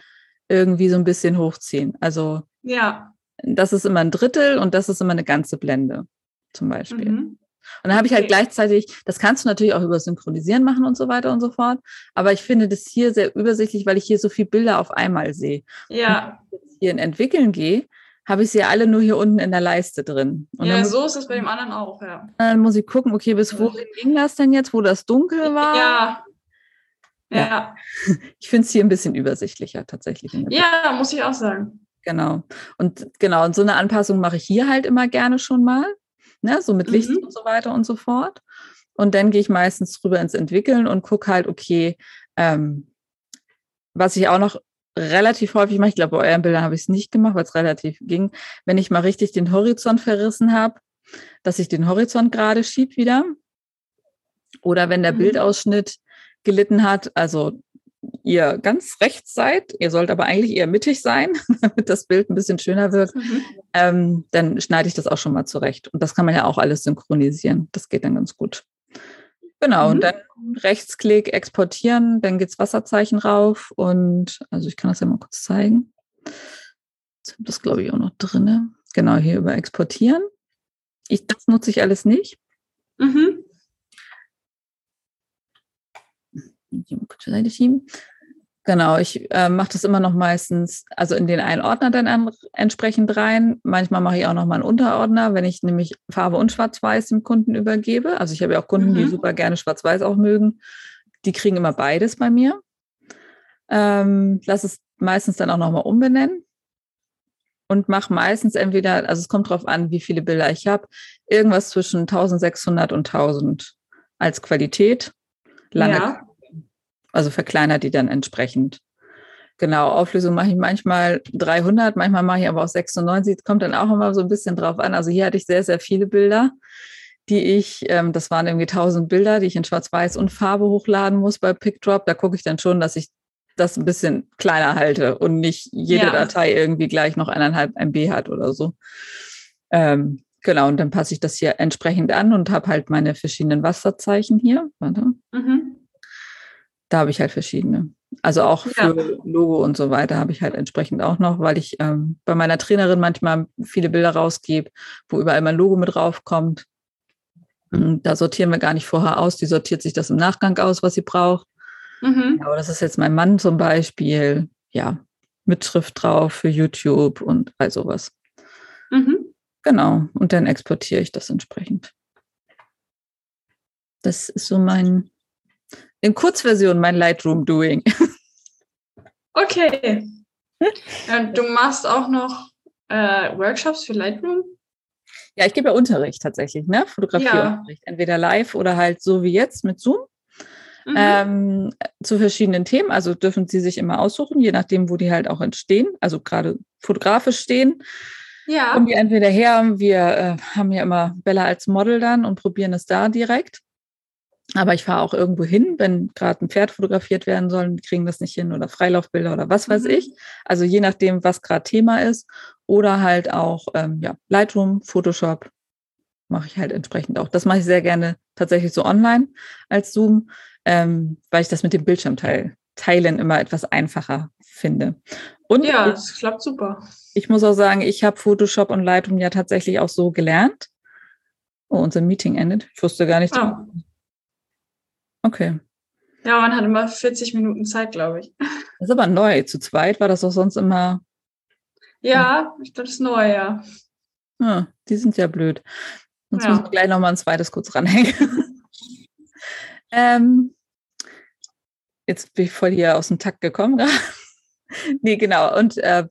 irgendwie so ein bisschen hochziehen. Also ja. das ist immer ein Drittel und das ist immer eine ganze Blende zum Beispiel. Mhm. Und dann habe ich halt gleichzeitig, das kannst du natürlich auch über Synchronisieren machen und so weiter und so fort. Aber ich finde das hier sehr übersichtlich, weil ich hier so viele Bilder auf einmal sehe. Ja. Und wenn ich jetzt hier in Entwickeln gehe, habe ich sie ja alle nur hier unten in der Leiste drin. Und ja, so ist es bei dem anderen auch, ja. Dann muss ich gucken, okay, bis wohin ging das denn jetzt, wo das dunkel war? Ja. Ja. ja. Ich finde es hier ein bisschen übersichtlicher tatsächlich. Ja, muss ich auch sagen. Genau. Und genau, und so eine Anpassung mache ich hier halt immer gerne schon mal ne? so mit Licht mhm. und so weiter und so fort. Und dann gehe ich meistens drüber ins Entwickeln und gucke halt, okay, ähm, was ich auch noch relativ häufig mache, ich glaube, bei euren Bildern habe ich es nicht gemacht, weil es relativ ging, wenn ich mal richtig den Horizont verrissen habe, dass ich den Horizont gerade schieb wieder. Oder wenn der mhm. Bildausschnitt gelitten hat, also ihr ganz rechts seid, ihr sollt aber eigentlich eher mittig sein, damit das Bild ein bisschen schöner wird, mhm. ähm, dann schneide ich das auch schon mal zurecht. Und das kann man ja auch alles synchronisieren. Das geht dann ganz gut. Genau, mhm. und dann Rechtsklick, exportieren, dann geht's Wasserzeichen rauf und also ich kann das ja mal kurz zeigen. Jetzt habe das, glaube ich, auch noch drin. Genau, hier über exportieren. Ich, das nutze ich alles nicht. Mhm. Seite schieben. Genau, ich äh, mache das immer noch meistens, also in den einen Ordner dann an, entsprechend rein. Manchmal mache ich auch noch mal einen Unterordner, wenn ich nämlich Farbe und Schwarz-Weiß dem Kunden übergebe. Also ich habe ja auch Kunden, mhm. die super gerne Schwarz-Weiß auch mögen. Die kriegen immer beides bei mir. Ähm, lass es meistens dann auch noch mal umbenennen und mache meistens entweder, also es kommt drauf an, wie viele Bilder ich habe, irgendwas zwischen 1600 und 1000 als Qualität. Lange ja also verkleinert die dann entsprechend. Genau, Auflösung mache ich manchmal 300, manchmal mache ich aber auch 96. Kommt dann auch immer so ein bisschen drauf an. Also hier hatte ich sehr, sehr viele Bilder, die ich, ähm, das waren irgendwie 1000 Bilder, die ich in Schwarz-Weiß und Farbe hochladen muss bei PickDrop. Da gucke ich dann schon, dass ich das ein bisschen kleiner halte und nicht jede ja. Datei irgendwie gleich noch eineinhalb MB hat oder so. Ähm, genau, und dann passe ich das hier entsprechend an und habe halt meine verschiedenen Wasserzeichen hier. Warte. Mhm da habe ich halt verschiedene. Also auch für ja. Logo und so weiter habe ich halt entsprechend auch noch, weil ich ähm, bei meiner Trainerin manchmal viele Bilder rausgebe, wo überall mein Logo mit draufkommt. Da sortieren wir gar nicht vorher aus, die sortiert sich das im Nachgang aus, was sie braucht. Mhm. aber das ist jetzt mein Mann zum Beispiel, ja, mit Schrift drauf für YouTube und all sowas. Mhm. Genau, und dann exportiere ich das entsprechend. Das ist so mein, in Kurzversion mein Lightroom-Doing. Okay. Und du machst auch noch äh, Workshops für Lightroom? Ja, ich gebe ja Unterricht tatsächlich, ne? Fotografieunterricht. Ja. Entweder live oder halt so wie jetzt mit Zoom. Mhm. Ähm, zu verschiedenen Themen. Also dürfen sie sich immer aussuchen, je nachdem, wo die halt auch entstehen, also gerade fotografisch stehen. Ja. Kommen die entweder her, wir äh, haben ja immer Bella als Model dann und probieren es da direkt. Aber ich fahre auch irgendwo hin, wenn gerade ein Pferd fotografiert werden soll, kriegen das nicht hin oder Freilaufbilder oder was weiß mhm. ich. Also je nachdem, was gerade Thema ist. Oder halt auch ähm, ja, Lightroom, Photoshop mache ich halt entsprechend auch. Das mache ich sehr gerne tatsächlich so online als Zoom, ähm, weil ich das mit dem Bildschirmteil teilen immer etwas einfacher finde. Und ja, es klappt super. Ich muss auch sagen, ich habe Photoshop und Lightroom ja tatsächlich auch so gelernt. Oh, unser Meeting endet. Ich wusste gar nicht. Ah. Okay. Ja, man hat immer 40 Minuten Zeit, glaube ich. Das ist aber neu. Zu zweit war das doch sonst immer. Ja, ich glaube, das ist neu, ja. Ah, die sind ja blöd. Sonst ja. müssen wir gleich nochmal ein zweites kurz ranhängen. ähm, jetzt bin ich voll hier aus dem Takt gekommen gerade. nee, genau. Und äh,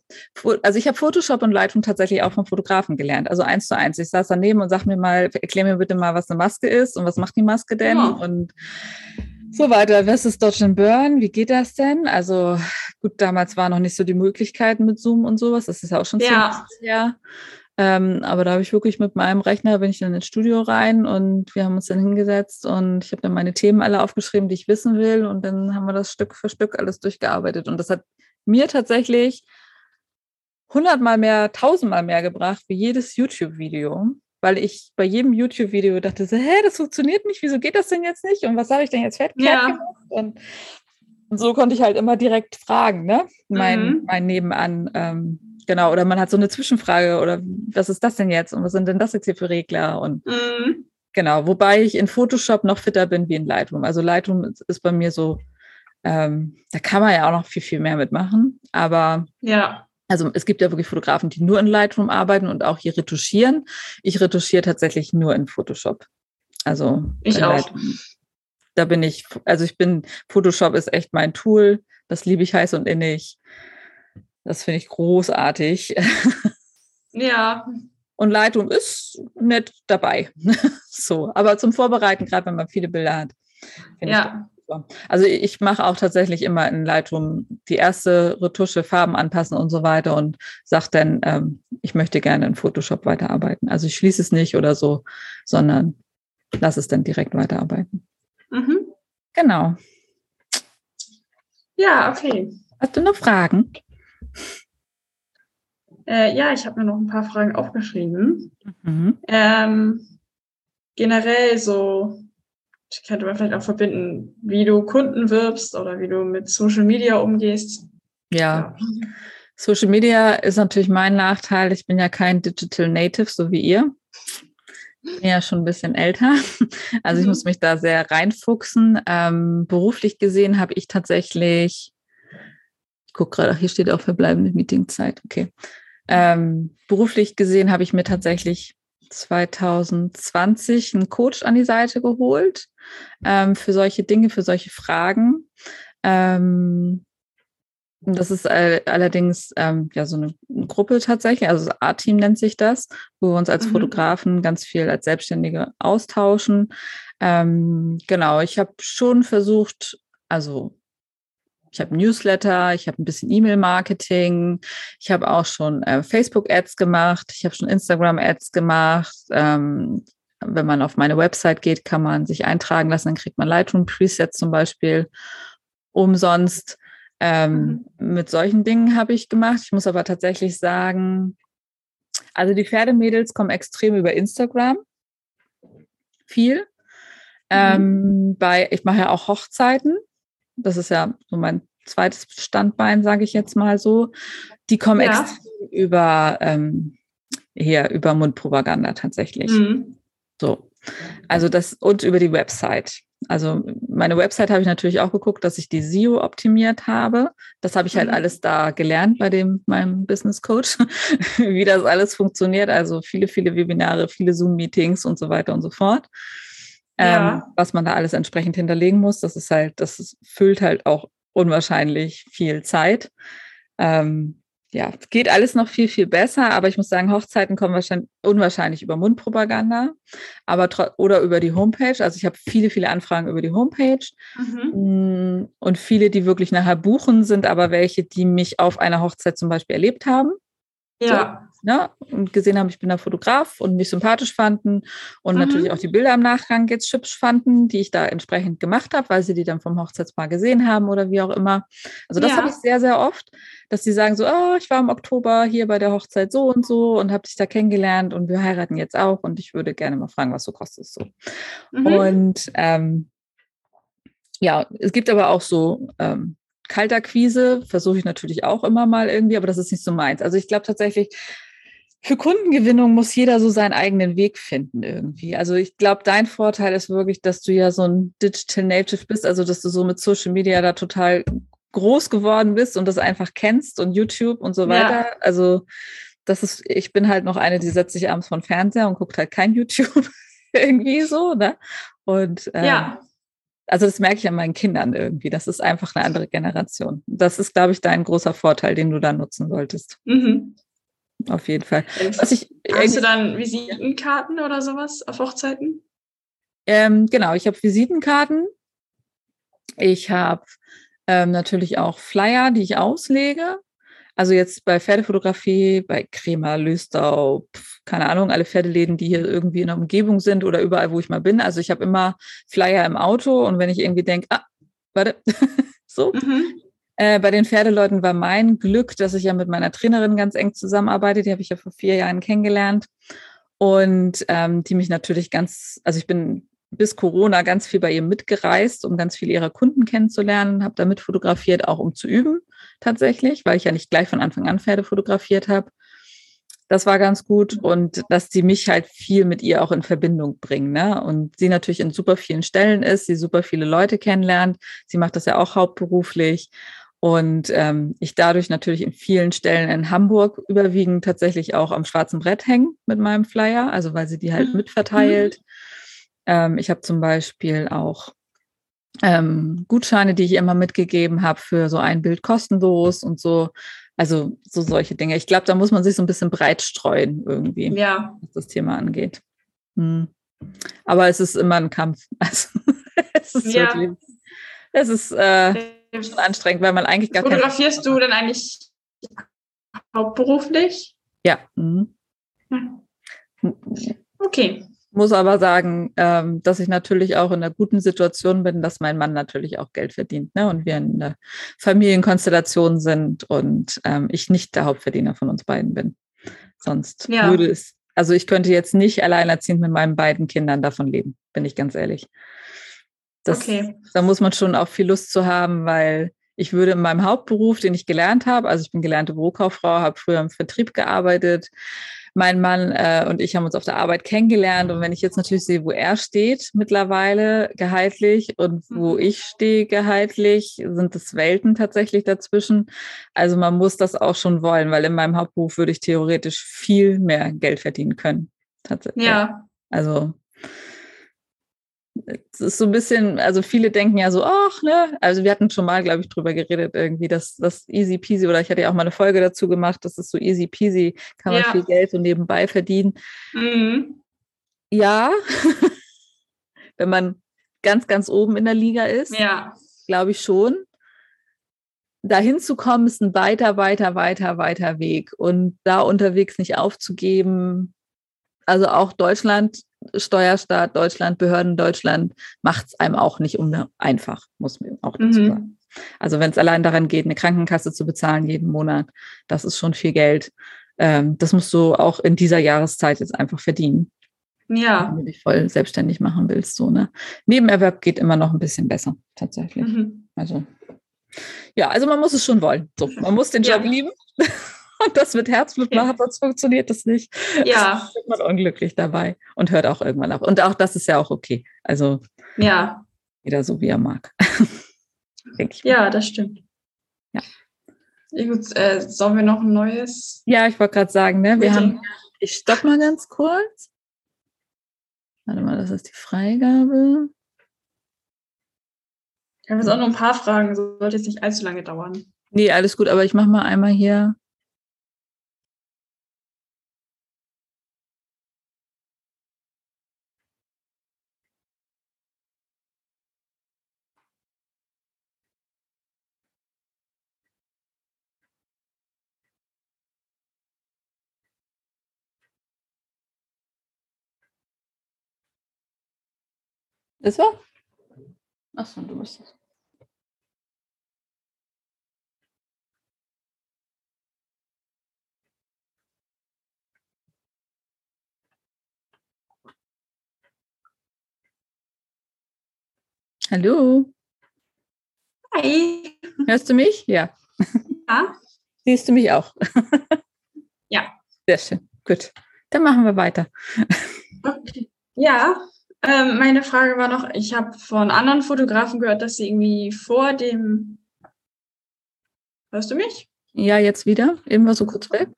also ich habe Photoshop und Lightroom tatsächlich auch vom Fotografen gelernt. Also eins zu eins. Ich saß daneben und sag mir mal, erklär mir bitte mal, was eine Maske ist und was macht die Maske denn? Ja. Und so weiter. Was ist Dodge and Burn? Wie geht das denn? Also gut, damals war noch nicht so die Möglichkeiten mit Zoom und sowas. Das ist ja auch schon ja. Jahr. Ähm, aber da habe ich wirklich mit meinem Rechner, bin ich dann ins Studio rein und wir haben uns dann hingesetzt und ich habe dann meine Themen alle aufgeschrieben, die ich wissen will und dann haben wir das Stück für Stück alles durchgearbeitet und das hat mir tatsächlich hundertmal mehr, tausendmal mehr gebracht wie jedes YouTube-Video. weil ich bei jedem YouTube-Video dachte so, hä, das funktioniert nicht, wieso geht das denn jetzt nicht? Und was habe ich denn jetzt verkehrt ja. gemacht? Und, und, so konnte ich halt immer direkt fragen, ne? Mein, mhm. mein Nebenan. Ähm, genau, oder man hat so eine Zwischenfrage oder was ist das denn jetzt? Und was sind denn das jetzt hier für Regler? Und mhm. genau, wobei ich in Photoshop noch fitter bin wie in Lightroom. Also Lightroom ist bei mir so, ähm, da kann man ja auch noch viel, viel mehr mitmachen. Aber ja. Also es gibt ja wirklich Fotografen, die nur in Lightroom arbeiten und auch hier retuschieren. Ich retuschiere tatsächlich nur in Photoshop. Also ich auch. Lightroom. Da bin ich, also ich bin, Photoshop ist echt mein Tool. Das liebe ich heiß und innig. Das finde ich großartig. Ja. Und Lightroom ist nett dabei. so, aber zum Vorbereiten, gerade wenn man viele Bilder hat. Ja. Also ich mache auch tatsächlich immer in Lightroom die erste Retusche, Farben anpassen und so weiter und sage dann, ähm, ich möchte gerne in Photoshop weiterarbeiten. Also ich schließe es nicht oder so, sondern lasse es dann direkt weiterarbeiten. Mhm. Genau. Ja, okay. Hast du noch Fragen? Äh, ja, ich habe mir noch ein paar Fragen aufgeschrieben. Mhm. Ähm, generell so könnte man vielleicht auch verbinden, wie du Kunden wirbst oder wie du mit Social Media umgehst. Ja. ja. Social Media ist natürlich mein Nachteil. Ich bin ja kein Digital Native, so wie ihr. Ich bin ja schon ein bisschen älter. Also ich mhm. muss mich da sehr reinfuchsen. Ähm, beruflich gesehen habe ich tatsächlich, ich gucke gerade, hier steht auch verbleibende Meetingzeit. Okay. Ähm, beruflich gesehen habe ich mir tatsächlich 2020 einen Coach an die Seite geholt ähm, für solche Dinge, für solche Fragen. Ähm, das ist allerdings ähm, ja so eine Gruppe tatsächlich, also das A-Team nennt sich das, wo wir uns als mhm. Fotografen ganz viel als Selbstständige austauschen. Ähm, genau, ich habe schon versucht, also ich habe Newsletter, ich habe ein bisschen E-Mail-Marketing, ich habe auch schon äh, Facebook-Ads gemacht, ich habe schon Instagram-Ads gemacht. Ähm, wenn man auf meine Website geht, kann man sich eintragen lassen, dann kriegt man Lightroom-Presets zum Beispiel umsonst. Ähm, mhm. Mit solchen Dingen habe ich gemacht. Ich muss aber tatsächlich sagen, also die Pferdemädels kommen extrem über Instagram. Viel. Mhm. Ähm, bei, ich mache ja auch Hochzeiten. Das ist ja so mein zweites Standbein, sage ich jetzt mal so. Die kommen ja. extrem über ähm, hier über Mundpropaganda tatsächlich. Mhm. So. Also das und über die Website. Also meine Website habe ich natürlich auch geguckt, dass ich die SEO optimiert habe. Das habe ich halt mhm. alles da gelernt bei dem meinem Business Coach, wie das alles funktioniert. Also viele, viele Webinare, viele Zoom-Meetings und so weiter und so fort. Ja. Ähm, was man da alles entsprechend hinterlegen muss. Das ist halt, das füllt halt auch unwahrscheinlich viel Zeit. Ähm, ja, geht alles noch viel, viel besser, aber ich muss sagen, Hochzeiten kommen wahrscheinlich unwahrscheinlich über Mundpropaganda, aber oder über die Homepage. Also ich habe viele, viele Anfragen über die Homepage mhm. Mm, und viele, die wirklich nachher buchen, sind aber welche, die mich auf einer Hochzeit zum Beispiel erlebt haben. Ja. So, ne? Und gesehen haben, ich bin da Fotograf und mich sympathisch fanden und mhm. natürlich auch die Bilder im Nachgang jetzt hübsch fanden, die ich da entsprechend gemacht habe, weil sie die dann vom Hochzeitspaar gesehen haben oder wie auch immer. Also das ja. habe ich sehr, sehr oft, dass sie sagen so, oh, ich war im Oktober hier bei der Hochzeit so und so und habe dich da kennengelernt und wir heiraten jetzt auch und ich würde gerne mal fragen, was du kostest so. Mhm. Und ähm, ja, es gibt aber auch so ähm, Kaltakquise versuche ich natürlich auch immer mal irgendwie, aber das ist nicht so meins. Also ich glaube tatsächlich, für Kundengewinnung muss jeder so seinen eigenen Weg finden irgendwie. Also ich glaube, dein Vorteil ist wirklich, dass du ja so ein Digital Native bist, also dass du so mit Social Media da total groß geworden bist und das einfach kennst und YouTube und so weiter. Ja. Also das ist, ich bin halt noch eine, die setzt sich abends von Fernseher und guckt halt kein YouTube irgendwie so, ne? Und ähm, ja. Also das merke ich an meinen Kindern irgendwie. Das ist einfach eine andere Generation. Das ist, glaube ich, dein großer Vorteil, den du da nutzen solltest. Mhm. Auf jeden Fall. Was ich, Hast du dann Visitenkarten oder sowas auf Hochzeiten? Ähm, genau, ich habe Visitenkarten. Ich habe ähm, natürlich auch Flyer, die ich auslege. Also jetzt bei Pferdefotografie, bei Crema, Lüstau, keine Ahnung, alle Pferdeläden, die hier irgendwie in der Umgebung sind oder überall, wo ich mal bin. Also ich habe immer Flyer im Auto und wenn ich irgendwie denke, ah, warte, so. Mhm. Äh, bei den Pferdeleuten war mein Glück, dass ich ja mit meiner Trainerin ganz eng zusammenarbeite. Die habe ich ja vor vier Jahren kennengelernt. und ähm, die mich natürlich ganz, also ich bin bis Corona ganz viel bei ihr mitgereist, um ganz viele ihrer Kunden kennenzulernen, habe damit fotografiert, auch um zu üben tatsächlich, weil ich ja nicht gleich von Anfang an Pferde fotografiert habe. Das war ganz gut und dass sie mich halt viel mit ihr auch in Verbindung bringen. Ne? Und sie natürlich in super vielen Stellen ist, sie super viele Leute kennenlernt. Sie macht das ja auch hauptberuflich. Und ähm, ich dadurch natürlich in vielen Stellen in Hamburg überwiegend tatsächlich auch am schwarzen Brett hängen mit meinem Flyer, also weil sie die halt mhm. mitverteilt. Ähm, ich habe zum Beispiel auch ähm, Gutscheine, die ich immer mitgegeben habe für so ein Bild kostenlos und so. Also so solche Dinge. Ich glaube, da muss man sich so ein bisschen breit streuen irgendwie, ja. was das Thema angeht. Hm. Aber es ist immer ein Kampf. Also, es ist ja. wirklich, es ist äh, schon anstrengend, weil man eigentlich gar Fotografierst du dann eigentlich hauptberuflich? Ja. Mhm. Okay muss aber sagen, ähm, dass ich natürlich auch in einer guten Situation bin, dass mein Mann natürlich auch Geld verdient ne? und wir in der Familienkonstellation sind und ähm, ich nicht der Hauptverdiener von uns beiden bin. Sonst ja. würde es, also ich könnte jetzt nicht alleinerziehend mit meinen beiden Kindern davon leben, bin ich ganz ehrlich. Das, okay. Da muss man schon auch viel Lust zu haben, weil ich würde in meinem Hauptberuf, den ich gelernt habe, also ich bin gelernte Bürokauffrau, habe früher im Vertrieb gearbeitet, mein Mann äh, und ich haben uns auf der Arbeit kennengelernt. Und wenn ich jetzt natürlich sehe, wo er steht mittlerweile gehaltlich und wo mhm. ich stehe gehaltlich, sind es Welten tatsächlich dazwischen. Also man muss das auch schon wollen, weil in meinem Hauptberuf würde ich theoretisch viel mehr Geld verdienen können. Tatsächlich. Ja. Also es ist so ein bisschen, also viele denken ja so, ach, ne, also wir hatten schon mal, glaube ich, drüber geredet, irgendwie, dass das easy peasy, oder ich hatte ja auch mal eine Folge dazu gemacht, dass es so easy peasy, kann man ja. viel Geld so nebenbei verdienen. Mhm. Ja, wenn man ganz, ganz oben in der Liga ist, ja. glaube ich schon. Dahin zu kommen, ist ein weiter, weiter, weiter, weiter Weg. Und da unterwegs nicht aufzugeben, also auch Deutschland Steuerstaat Deutschland, Behörden Deutschland macht es einem auch nicht um einfach, muss man auch dazu mhm. sagen. Also wenn es allein daran geht, eine Krankenkasse zu bezahlen jeden Monat, das ist schon viel Geld. Ähm, das musst du auch in dieser Jahreszeit jetzt einfach verdienen. Ja. Wenn du dich voll selbstständig machen willst. So, ne? Nebenerwerb geht immer noch ein bisschen besser, tatsächlich. Mhm. Also, ja, also man muss es schon wollen. So, man muss den Job ja. lieben. und das mit Herzblut macht, sonst funktioniert das nicht. Ja. Ist man unglücklich dabei und hört auch irgendwann auf. Und auch das ist ja auch okay. Also ja. jeder so, wie er mag. Denke ich. Ja, das stimmt. Ja. Gut, äh, sollen wir noch ein neues? Ja, ich wollte gerade sagen, ne, wir Bitte. haben, ich stopp mal ganz kurz. Warte mal, das ist die Freigabe. Ich habe jetzt auch noch ein paar Fragen, sollte jetzt nicht allzu lange dauern. Nee, alles gut, aber ich mache mal einmal hier Ist er? Achso, du bist es. Hallo. Hi. Hörst du mich? Ja. Ja. Siehst du mich auch? Ja. Sehr schön. Gut. Dann machen wir weiter. Okay. Ja, ähm, meine Frage war noch, ich habe von anderen Fotografen gehört, dass sie irgendwie vor dem. Hörst du mich? Ja, jetzt wieder. Eben war so kurz weg.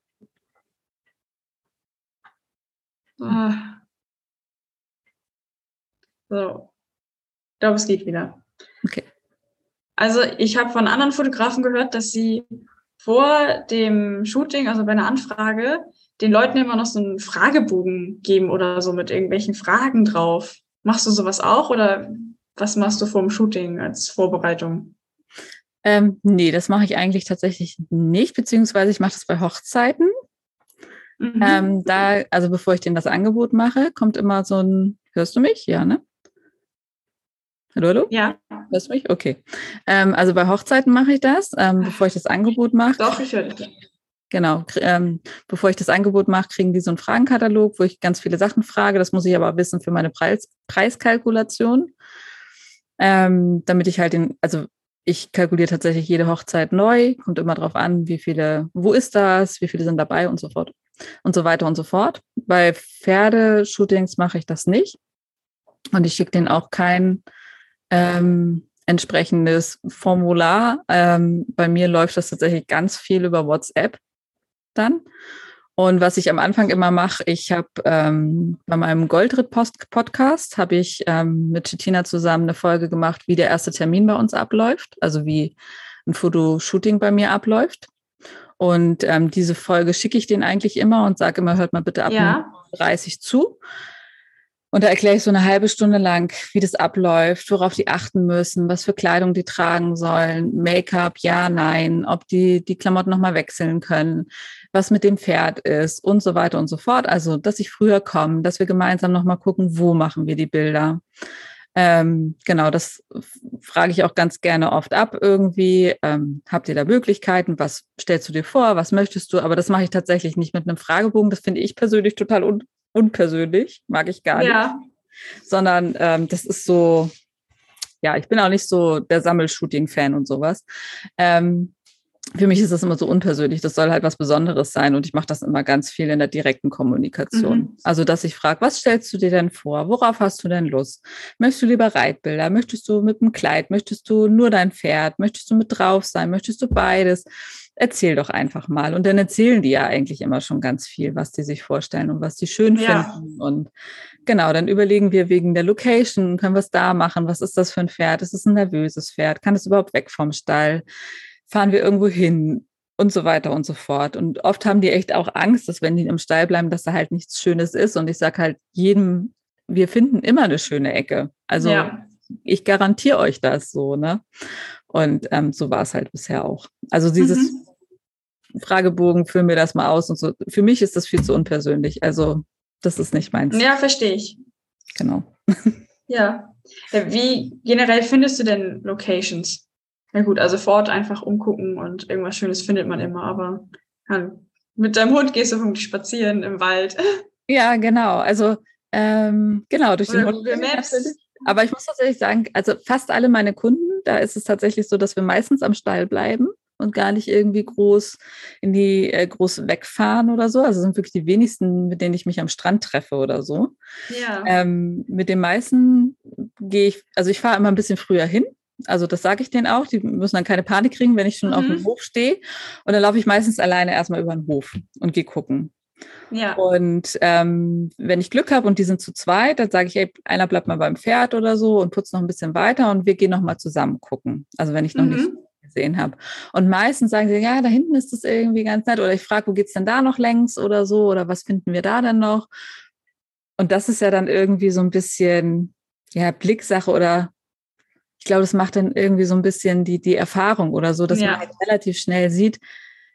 Ah. So. Ich glaube, es geht wieder. Okay. Also ich habe von anderen Fotografen gehört, dass sie vor dem Shooting, also bei einer Anfrage, den Leuten immer noch so einen Fragebogen geben oder so mit irgendwelchen Fragen drauf. Machst du sowas auch oder was machst du vor dem Shooting als Vorbereitung? Ähm, nee, das mache ich eigentlich tatsächlich nicht, beziehungsweise ich mache das bei Hochzeiten. Mhm. Ähm, da, also bevor ich denen das Angebot mache, kommt immer so ein, hörst du mich? Ja, ne? Hallo, hallo? Ja. Hörst du mich? Okay. Ähm, also bei Hochzeiten mache ich das, ähm, bevor ich das Angebot mache. Doch, ich höre dich. Genau. Ähm, bevor ich das Angebot mache, kriegen die so einen Fragenkatalog, wo ich ganz viele Sachen frage. Das muss ich aber wissen für meine Preis Preiskalkulation. Ähm, damit ich halt den, also ich kalkuliere tatsächlich jede Hochzeit neu, kommt immer drauf an, wie viele, wo ist das, wie viele sind dabei und so fort und so weiter und so fort. Bei Pferdeshootings mache ich das nicht und ich schicke denen auch kein ähm, entsprechendes Formular. Ähm, bei mir läuft das tatsächlich ganz viel über WhatsApp dann. Und was ich am Anfang immer mache, ich habe ähm, bei meinem Goldritt-Podcast habe ich ähm, mit Chetina zusammen eine Folge gemacht, wie der erste Termin bei uns abläuft, also wie ein Fotoshooting bei mir abläuft. Und ähm, diese Folge schicke ich denen eigentlich immer und sage immer, hört mal bitte ab ja. 30 zu. Und da erkläre ich so eine halbe Stunde lang, wie das abläuft, worauf die achten müssen, was für Kleidung die tragen sollen, Make-up, ja, nein, ob die die Klamotten nochmal wechseln können, was mit dem Pferd ist und so weiter und so fort. Also, dass ich früher komme, dass wir gemeinsam nochmal gucken, wo machen wir die Bilder. Ähm, genau, das frage ich auch ganz gerne oft ab irgendwie. Ähm, habt ihr da Möglichkeiten? Was stellst du dir vor? Was möchtest du? Aber das mache ich tatsächlich nicht mit einem Fragebogen. Das finde ich persönlich total un unpersönlich, mag ich gar ja. nicht. Sondern ähm, das ist so, ja, ich bin auch nicht so der Sammelshooting-Fan und sowas. Ähm, für mich ist das immer so unpersönlich. Das soll halt was Besonderes sein und ich mache das immer ganz viel in der direkten Kommunikation. Mhm. Also, dass ich frage, was stellst du dir denn vor? Worauf hast du denn Lust? Möchtest du lieber Reitbilder? Möchtest du mit einem Kleid? Möchtest du nur dein Pferd? Möchtest du mit drauf sein? Möchtest du beides? Erzähl doch einfach mal. Und dann erzählen die ja eigentlich immer schon ganz viel, was die sich vorstellen und was die schön ja. finden. Und genau, dann überlegen wir wegen der Location, können wir es da machen? Was ist das für ein Pferd? Ist es ein nervöses Pferd? Kann es überhaupt weg vom Stall? Fahren wir irgendwo hin? Und so weiter und so fort. Und oft haben die echt auch Angst, dass wenn die im Stall bleiben, dass da halt nichts Schönes ist. Und ich sage halt jedem, wir finden immer eine schöne Ecke. Also ja. ich garantiere euch das so, ne? Und ähm, so war es halt bisher auch. Also dieses mhm. Fragebogen, füll mir das mal aus und so. Für mich ist das viel zu unpersönlich. Also das ist nicht meins. Ja, verstehe ich. Genau. Ja. Wie generell findest du denn Locations? Na gut, also vor Ort einfach umgucken und irgendwas Schönes findet man immer, aber ja, mit deinem Hund gehst du vermutlich spazieren im Wald. Ja, genau. Also ähm, genau, durch Oder den Hund. Maps. Aber ich muss tatsächlich sagen, also fast alle meine Kunden, da ist es tatsächlich so, dass wir meistens am Stall bleiben und gar nicht irgendwie groß in die äh, groß wegfahren oder so. Also sind wirklich die wenigsten, mit denen ich mich am Strand treffe oder so. Ja. Ähm, mit den meisten gehe ich, also ich fahre immer ein bisschen früher hin. Also das sage ich denen auch. Die müssen dann keine Panik kriegen, wenn ich schon mhm. auf dem. Hof stehe. Und dann laufe ich meistens alleine erstmal über den Hof und gehe gucken. Ja. Und ähm, wenn ich Glück habe und die sind zu zweit, dann sage ich, ey, einer bleibt mal beim Pferd oder so und putzt noch ein bisschen weiter und wir gehen noch mal zusammen gucken. Also wenn ich noch mhm. nicht gesehen habe. Und meistens sagen sie, ja, da hinten ist es irgendwie ganz nett. Oder ich frage, wo geht es denn da noch längs oder so? Oder was finden wir da denn noch? Und das ist ja dann irgendwie so ein bisschen, ja, Blicksache oder ich glaube, das macht dann irgendwie so ein bisschen die, die Erfahrung oder so, dass ja. man halt relativ schnell sieht,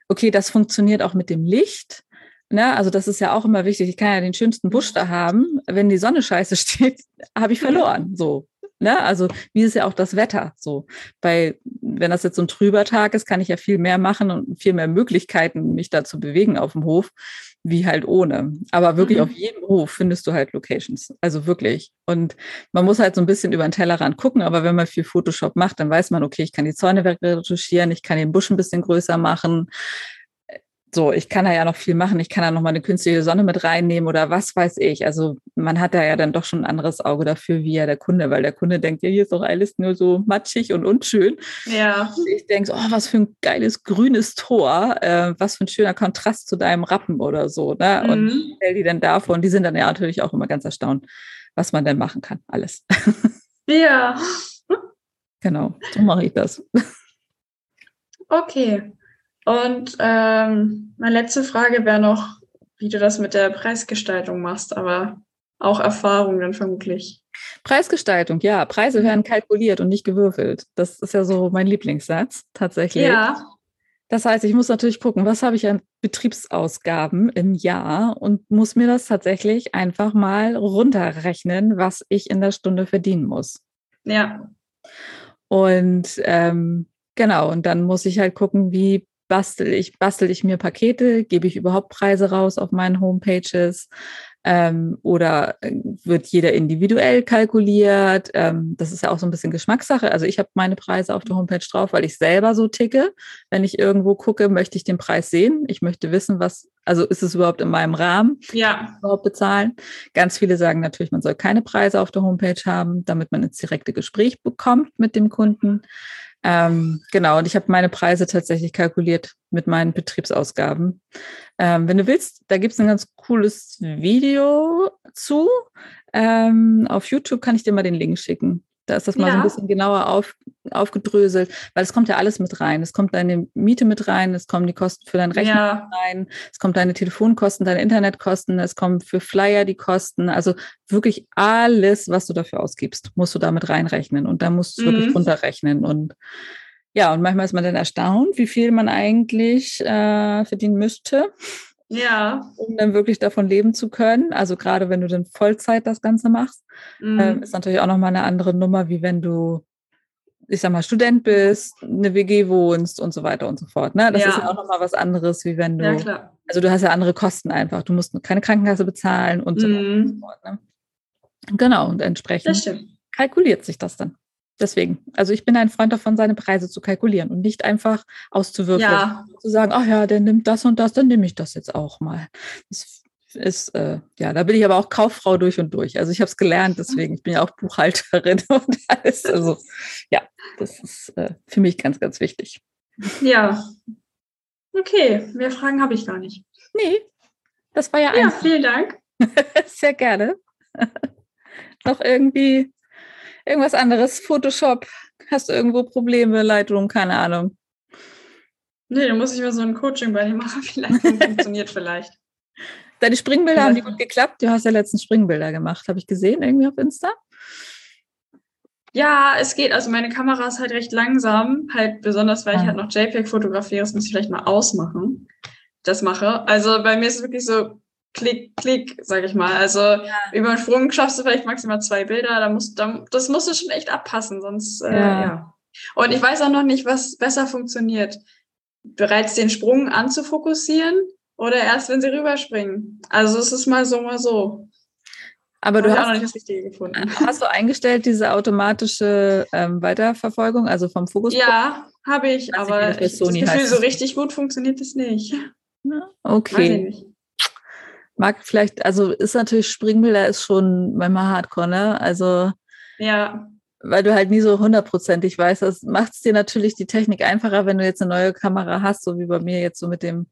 okay, das funktioniert auch mit dem Licht. Ne? Also das ist ja auch immer wichtig. Ich kann ja den schönsten Busch da haben. Wenn die Sonne scheiße steht, habe ich verloren. So. Ne? Also wie ist ja auch das Wetter so. Bei, wenn das jetzt so ein trüber Tag ist, kann ich ja viel mehr machen und viel mehr Möglichkeiten, mich da zu bewegen auf dem Hof, wie halt ohne. Aber wirklich mhm. auf jedem Hof findest du halt Locations. Also wirklich. Und man muss halt so ein bisschen über den Tellerrand gucken, aber wenn man viel Photoshop macht, dann weiß man, okay, ich kann die Zäune wegretuschieren, ich kann den Busch ein bisschen größer machen so, ich kann da ja noch viel machen. Ich kann da noch mal eine künstliche Sonne mit reinnehmen oder was weiß ich. Also man hat da ja dann doch schon ein anderes Auge dafür, wie ja der Kunde, weil der Kunde denkt, ja, hier ist doch alles nur so matschig und unschön. Ja. Und ich denke so, oh, was für ein geiles grünes Tor, äh, was für ein schöner Kontrast zu deinem Rappen oder so. Ne? Mhm. Und stell die dann davor und die sind dann ja natürlich auch immer ganz erstaunt, was man denn machen kann. Alles. Ja. genau, so mache ich das. Okay. Und ähm, meine letzte Frage wäre noch, wie du das mit der Preisgestaltung machst, aber auch Erfahrung dann vermutlich. Preisgestaltung, ja. Preise werden kalkuliert und nicht gewürfelt. Das ist ja so mein Lieblingssatz tatsächlich. Ja. Das heißt, ich muss natürlich gucken, was habe ich an Betriebsausgaben im Jahr und muss mir das tatsächlich einfach mal runterrechnen, was ich in der Stunde verdienen muss. Ja. Und ähm, genau, und dann muss ich halt gucken, wie bastel ich, bastel ich mir Pakete, gebe ich überhaupt Preise raus auf meinen Homepages? Ähm, oder äh, wird jeder individuell kalkuliert? Ähm, das ist ja auch so ein bisschen Geschmackssache. Also ich habe meine Preise auf der Homepage drauf, weil ich selber so ticke. Wenn ich irgendwo gucke, möchte ich den Preis sehen. Ich möchte wissen, was, also ist es überhaupt in meinem Rahmen? Ja. Überhaupt bezahlen. Ganz viele sagen natürlich, man soll keine Preise auf der Homepage haben, damit man ins direkte Gespräch bekommt mit dem Kunden. Ähm, genau, und ich habe meine Preise tatsächlich kalkuliert mit meinen Betriebsausgaben. Ähm, wenn du willst, da gibt es ein ganz cooles Video zu. Ähm, auf YouTube kann ich dir mal den Link schicken. Da ist das mal ja. so ein bisschen genauer auf, aufgedröselt, weil es kommt ja alles mit rein. Es kommt deine Miete mit rein, es kommen die Kosten für dein Rechner ja. rein, es kommt deine Telefonkosten, deine Internetkosten, es kommen für Flyer die Kosten. Also wirklich alles, was du dafür ausgibst, musst du damit reinrechnen und da musst du mhm. wirklich runterrechnen. Und ja, und manchmal ist man dann erstaunt, wie viel man eigentlich äh, verdienen müsste. Ja. Um dann wirklich davon leben zu können. Also gerade wenn du dann Vollzeit das Ganze machst, mhm. äh, ist natürlich auch nochmal eine andere Nummer, wie wenn du, ich sag mal, Student bist, eine WG wohnst und so weiter und so fort. Ne? Das ja. ist ja auch nochmal was anderes, wie wenn du. Ja, klar. Also du hast ja andere Kosten einfach. Du musst keine Krankenkasse bezahlen und so weiter und so mhm. fort. Ne? Genau, und entsprechend kalkuliert sich das dann. Deswegen, also ich bin ein Freund davon, seine Preise zu kalkulieren und nicht einfach auszuwürfeln. Ja. Zu sagen, ach ja, der nimmt das und das, dann nehme ich das jetzt auch mal. Das ist, äh, ja, da bin ich aber auch Kauffrau durch und durch. Also ich habe es gelernt, deswegen, ich bin ja auch Buchhalterin und alles. Also ja, das ist äh, für mich ganz, ganz wichtig. Ja. Okay, mehr Fragen habe ich gar nicht. Nee, das war ja ein. Ja, vielen Dank. Sehr gerne. Noch irgendwie Irgendwas anderes, Photoshop, hast du irgendwo Probleme, Lightroom, keine Ahnung. Nee, da muss ich mal so ein Coaching bei dir machen. Vielleicht funktioniert vielleicht. Deine Springbilder haben die gut geklappt? Du hast ja letztens Springbilder gemacht, habe ich gesehen, irgendwie auf Insta. Ja, es geht. Also meine Kamera ist halt recht langsam, halt besonders, weil ich halt noch JPEG fotografiere. Das muss ich vielleicht mal ausmachen. Das mache. Also bei mir ist es wirklich so, Klick, Klick, sag ich mal. Also ja. über einen Sprung schaffst du vielleicht maximal zwei Bilder. Da musst, da, das musst du schon echt abpassen, sonst äh, ja. Und ich weiß auch noch nicht, was besser funktioniert. Bereits den Sprung anzufokussieren oder erst, wenn sie rüberspringen. Also es ist mal so, mal so. Aber du hast, auch noch nicht das Richtige gefunden. Hast du eingestellt diese automatische ähm, Weiterverfolgung, also vom Fokus? Ja, habe ich, aber ich, das Gefühl, so richtig gut funktioniert es nicht. Okay mag vielleicht, also ist natürlich Springbilder ist schon manchmal Hardcore, ne? Also ja. Weil du halt nie so hundertprozentig weißt. Das macht es dir natürlich die Technik einfacher, wenn du jetzt eine neue Kamera hast, so wie bei mir jetzt so mit dem,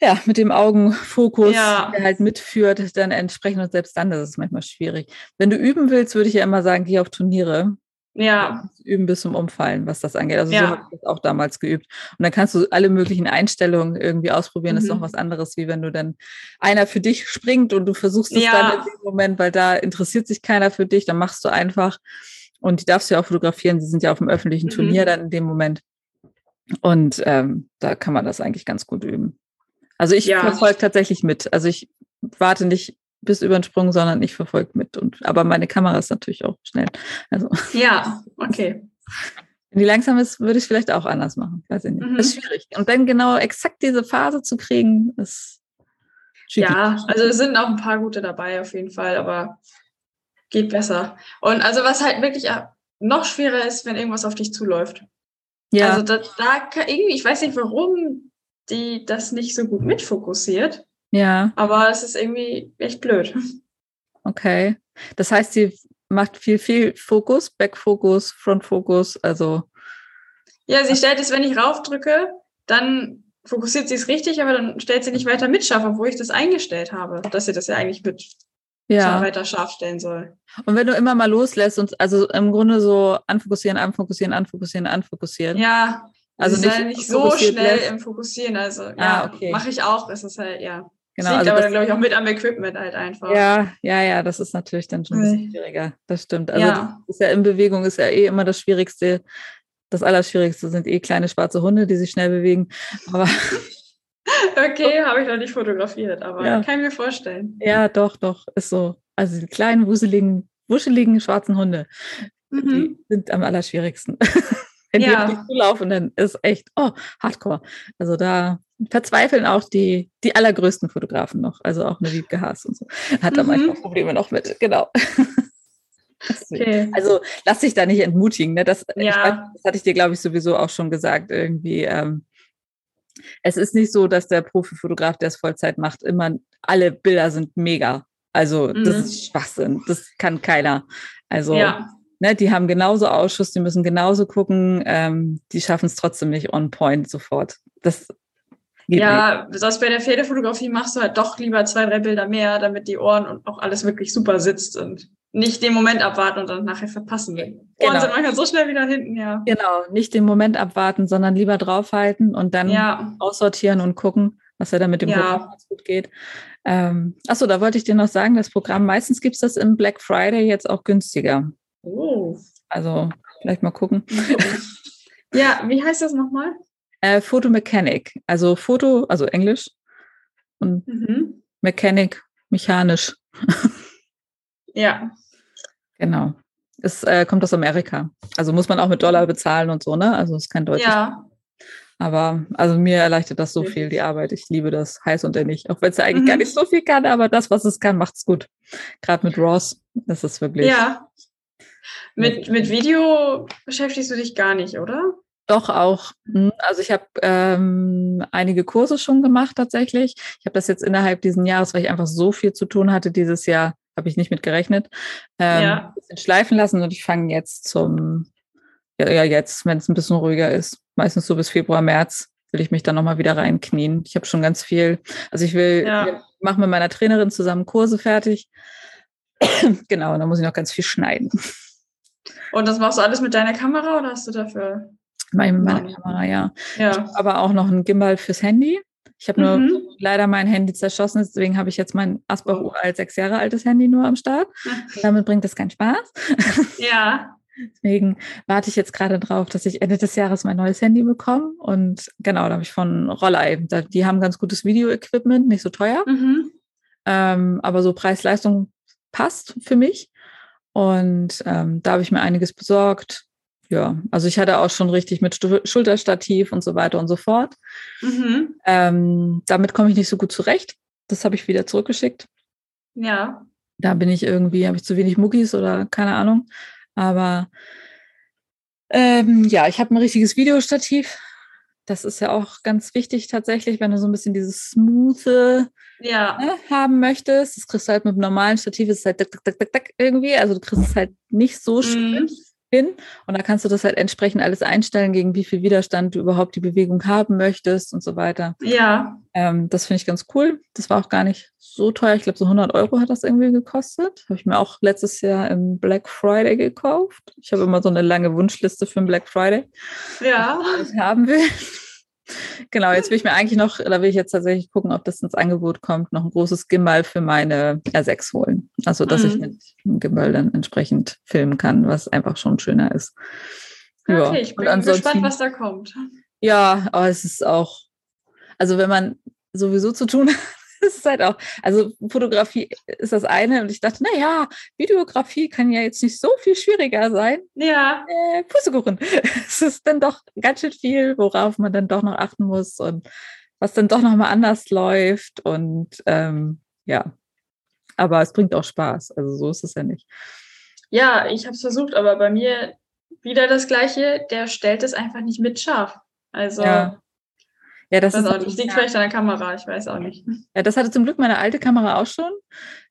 ja, mit dem Augenfokus, ja. der halt mitführt, dann entsprechend und selbst dann ist es manchmal schwierig. Wenn du üben willst, würde ich ja immer sagen, geh auf Turniere. Ja. Üben bis zum Umfallen, was das angeht. Also ja. so habe ich das auch damals geübt. Und dann kannst du alle möglichen Einstellungen irgendwie ausprobieren. Mhm. Das ist noch mhm. was anderes, wie wenn du dann einer für dich springt und du versuchst es ja. dann in dem Moment, weil da interessiert sich keiner für dich, dann machst du einfach. Und die darfst du ja auch fotografieren. Sie sind ja auf dem öffentlichen mhm. Turnier dann in dem Moment. Und ähm, da kann man das eigentlich ganz gut üben. Also ich ja. verfolge tatsächlich mit. Also ich warte nicht bis über den Sprung, sondern ich verfolge mit. Und, aber meine Kamera ist natürlich auch schnell. Also. Ja, okay. Wenn die langsam ist, würde ich vielleicht auch anders machen. Weiß ich nicht. Mhm. Das ist schwierig. Und dann genau exakt diese Phase zu kriegen, ist schwierig. Ja, also es sind auch ein paar gute dabei auf jeden Fall, aber geht besser. Und also was halt wirklich noch schwerer ist, wenn irgendwas auf dich zuläuft. Ja. Also da, da irgendwie, ich weiß nicht warum die das nicht so gut mitfokussiert. Ja. Aber es ist irgendwie echt blöd. Okay. Das heißt, sie macht viel, viel Fokus, Backfokus, Frontfokus, also. Ja, sie stellt es, wenn ich raufdrücke, dann fokussiert sie es richtig, aber dann stellt sie nicht weiter mit scharf, obwohl ich das eingestellt habe, dass sie das ja eigentlich mit ja. weiter scharf stellen soll. Und wenn du immer mal loslässt und also im Grunde so anfokussieren, anfokussieren, anfokussieren, anfokussieren. Ja, also nicht, halt nicht so schnell lässt. im Fokussieren. Also ah, ja, okay. mache ich auch. Es ist halt, ja. Genau, das liegt also aber dann, glaube ich, auch mit am Equipment halt einfach. Ja, ja, ja, das ist natürlich dann schon ein bisschen schwieriger. Das stimmt. Also ja. ist ja in Bewegung ist ja eh immer das Schwierigste. Das Allerschwierigste sind eh kleine schwarze Hunde, die sich schnell bewegen. Aber okay, habe ich noch nicht fotografiert, aber ja. kann ich mir vorstellen. Ja, doch, doch, ist so. Also die kleinen, wuseligen, wuscheligen schwarzen Hunde, mhm. die sind am allerschwierigsten. wenn ja. die auf dich zulaufen, dann ist echt, oh, Hardcore. Also da verzweifeln auch die, die allergrößten Fotografen noch. Also auch eine Wiebke Haas und so. Hat da mhm. manchmal Probleme noch mit, genau. Okay. Also lass dich da nicht entmutigen. Ne? Das, ja. weiß, das hatte ich dir, glaube ich, sowieso auch schon gesagt. Irgendwie, ähm, es ist nicht so, dass der Profifotograf, der es Vollzeit macht, immer alle Bilder sind mega. Also mhm. das ist Schwachsinn. Das kann keiner. Also ja. ne, die haben genauso Ausschuss, die müssen genauso gucken. Ähm, die schaffen es trotzdem nicht on point sofort. Das ja, nicht. sonst bei der Pferdefotografie machst du halt doch lieber zwei, drei Bilder mehr, damit die Ohren und auch alles wirklich super sitzt und nicht den Moment abwarten und dann nachher verpassen. Genau. Ohren sind manchmal so schnell wieder hinten, ja. Genau, nicht den Moment abwarten, sondern lieber draufhalten und dann ja. aussortieren und gucken, was ja dann mit dem ja. Programm ganz gut geht. Ähm, achso, da wollte ich dir noch sagen, das Programm, meistens gibt es das im Black Friday jetzt auch günstiger. Oh. Also vielleicht mal gucken. Ja, wie heißt das nochmal? Äh, Photo Mechanic, also Foto, also Englisch und mhm. Mechanic, mechanisch. Ja. Genau. Es äh, kommt aus Amerika. Also muss man auch mit Dollar bezahlen und so, ne? Also ist kein deutsches. Ja. Aber also mir erleichtert das so viel, die Arbeit. Ich liebe das heiß und nicht. Auch wenn es ja eigentlich mhm. gar nicht so viel kann, aber das, was es kann, macht es gut. Gerade mit Ross, das ist wirklich. Ja. Mit, mit Video beschäftigst du dich gar nicht, oder? Doch auch. Hm, also ich habe ähm, einige Kurse schon gemacht tatsächlich. Ich habe das jetzt innerhalb dieses Jahres, weil ich einfach so viel zu tun hatte dieses Jahr, habe ich nicht mit gerechnet, ähm, ja. ein bisschen schleifen lassen und ich fange jetzt zum, ja, ja jetzt, wenn es ein bisschen ruhiger ist, meistens so bis Februar, März, will ich mich dann nochmal wieder reinknien. Ich habe schon ganz viel, also ich will, ja. mache mit meiner Trainerin zusammen Kurse fertig. genau, und dann muss ich noch ganz viel schneiden. Und das machst du alles mit deiner Kamera oder hast du dafür? Meine, meine Kamera, ja. ja. aber auch noch ein Gimbal fürs Handy. Ich habe nur mhm. leider mein Handy zerschossen, deswegen habe ich jetzt mein Asbach oh. uralt sechs Jahre altes Handy nur am Start. Damit bringt das keinen Spaß. Ja. Deswegen warte ich jetzt gerade drauf, dass ich Ende des Jahres mein neues Handy bekomme. Und genau, da habe ich von Rollei. Die haben ganz gutes Video-Equipment, nicht so teuer. Mhm. Ähm, aber so Preis-Leistung passt für mich. Und ähm, da habe ich mir einiges besorgt ja, also ich hatte auch schon richtig mit Schulterstativ und so weiter und so fort. Mhm. Ähm, damit komme ich nicht so gut zurecht. Das habe ich wieder zurückgeschickt. Ja. Da bin ich irgendwie, habe ich zu wenig Muckis oder keine Ahnung. Aber ähm, ja, ich habe ein richtiges Videostativ. Das ist ja auch ganz wichtig tatsächlich, wenn du so ein bisschen dieses smooth ja. ne, haben möchtest. Das kriegst du halt mit einem normalen Stativ, ist halt irgendwie. Also du kriegst es halt nicht so schön. Mhm hin. Und da kannst du das halt entsprechend alles einstellen, gegen wie viel Widerstand du überhaupt die Bewegung haben möchtest und so weiter. Ja. Ähm, das finde ich ganz cool. Das war auch gar nicht so teuer. Ich glaube, so 100 Euro hat das irgendwie gekostet. Habe ich mir auch letztes Jahr im Black Friday gekauft. Ich habe immer so eine lange Wunschliste für den Black Friday. Ja. Was ich haben will. Genau, jetzt will ich mir eigentlich noch, da will ich jetzt tatsächlich gucken, ob das ins Angebot kommt, noch ein großes Gimbal für meine R6 holen. Also, dass mhm. ich mit dem Gimbal dann entsprechend filmen kann, was einfach schon schöner ist. Ja, okay, ich bin gespannt, was da kommt. Ja, aber es ist auch, also wenn man sowieso zu tun hat, das ist halt auch, also Fotografie ist das eine und ich dachte, naja, Videografie kann ja jetzt nicht so viel schwieriger sein. Ja. Äh, Pustekuchen. Es ist dann doch ganz schön viel, worauf man dann doch noch achten muss und was dann doch nochmal anders läuft und ähm, ja, aber es bringt auch Spaß, also so ist es ja nicht. Ja, ich habe es versucht, aber bei mir wieder das Gleiche, der stellt es einfach nicht mit scharf. Also ja. Ja, das ist auch nicht. Liegt vielleicht an der Kamera, ich weiß auch nicht. Ja, das hatte zum Glück meine alte Kamera auch schon.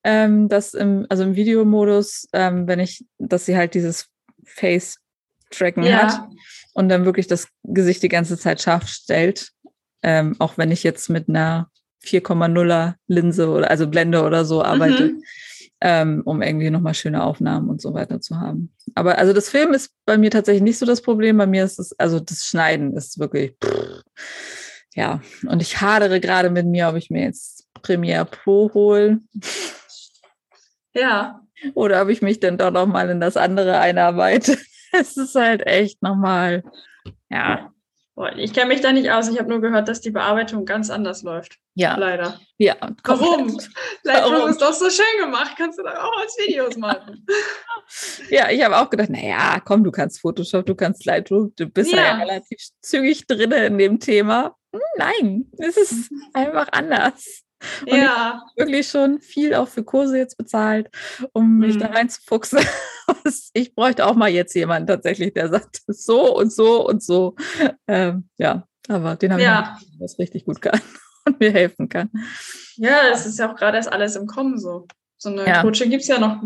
Ähm, dass im, also im Videomodus, ähm, wenn ich, dass sie halt dieses Face-Tracken ja. hat und dann wirklich das Gesicht die ganze Zeit scharf stellt. Ähm, auch wenn ich jetzt mit einer 4,0er Linse oder also Blende oder so arbeite, mhm. ähm, um irgendwie nochmal schöne Aufnahmen und so weiter zu haben. Aber also das Film ist bei mir tatsächlich nicht so das Problem. Bei mir ist es, also das Schneiden ist wirklich. Pff, ja, und ich hadere gerade mit mir, ob ich mir jetzt Premiere Pro hole. Ja. Oder ob ich mich dann doch nochmal in das andere einarbeite. Es ist halt echt nochmal, ja. Ich kenne mich da nicht aus. Ich habe nur gehört, dass die Bearbeitung ganz anders läuft. Ja. Leider. Ja. Warum? Lightroom ist doch so schön gemacht. Kannst du da auch als Videos machen? ja, ich habe auch gedacht, naja, komm, du kannst Photoshop, du kannst Lightroom. Du bist ja, ja relativ zügig drin in dem Thema. Hm, nein, es ist einfach anders. Und ja. Ich wirklich schon viel auch für Kurse jetzt bezahlt, um mich mhm. da reinzufuchsen. ich bräuchte auch mal jetzt jemanden tatsächlich, der sagt, so und so und so. Ähm, ja, aber den habe ja. ich, was richtig gut kann und mir helfen kann. Ja, es ist ja auch gerade erst alles im Kommen so. So eine ja. Coaching gibt es ja noch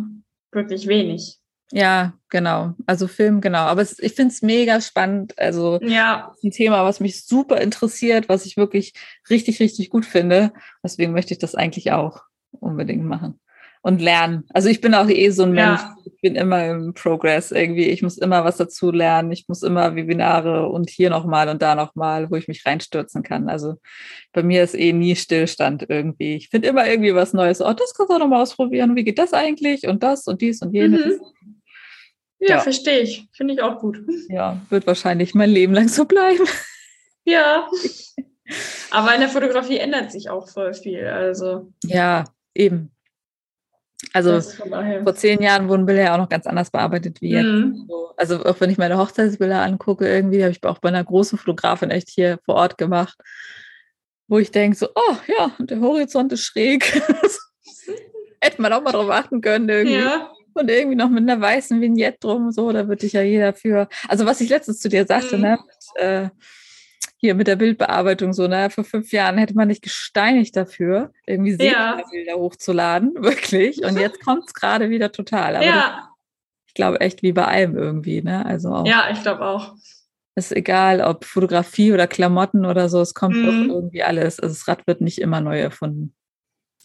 wirklich wenig. Ja, genau. Also Film, genau. Aber es, ich finde es mega spannend. Also ja. ein Thema, was mich super interessiert, was ich wirklich richtig, richtig gut finde. Deswegen möchte ich das eigentlich auch unbedingt machen. Und lernen. Also ich bin auch eh so ein Mensch, ja. ich bin immer im Progress irgendwie. Ich muss immer was dazu lernen. Ich muss immer Webinare und hier nochmal und da nochmal, wo ich mich reinstürzen kann. Also bei mir ist eh nie Stillstand irgendwie. Ich finde immer irgendwie was Neues. Oh, das kannst du auch nochmal ausprobieren. Wie geht das eigentlich? Und das und dies und jenes. Mhm. Ja, ja. verstehe ich. Finde ich auch gut. Ja, wird wahrscheinlich mein Leben lang so bleiben. Ja. Aber in der Fotografie ändert sich auch voll viel. Also. Ja, eben. Also vor zehn Jahren wurden Bilder ja auch noch ganz anders bearbeitet wie jetzt. Mhm. Also auch wenn ich meine Hochzeitsbilder angucke, irgendwie habe ich auch bei einer großen Fotografin echt hier vor Ort gemacht, wo ich denke so, oh ja, der Horizont ist schräg. Hätte man auch mal drauf achten können irgendwie. Ja. Und irgendwie noch mit einer weißen Vignette drum, so, da würde ich ja jeder für. Also, was ich letztens zu dir sagte, mhm. ne, mit, äh, hier mit der Bildbearbeitung, so, ne, vor fünf Jahren hätte man nicht gesteinigt dafür, irgendwie Bilder ja. hochzuladen, wirklich. Und jetzt kommt es gerade wieder total. Aber ja. ich glaube echt wie bei allem irgendwie, ne? Also auch. Ja, ich glaube auch. Ist egal, ob Fotografie oder Klamotten oder so, es kommt mhm. doch irgendwie alles. Also das Rad wird nicht immer neu erfunden.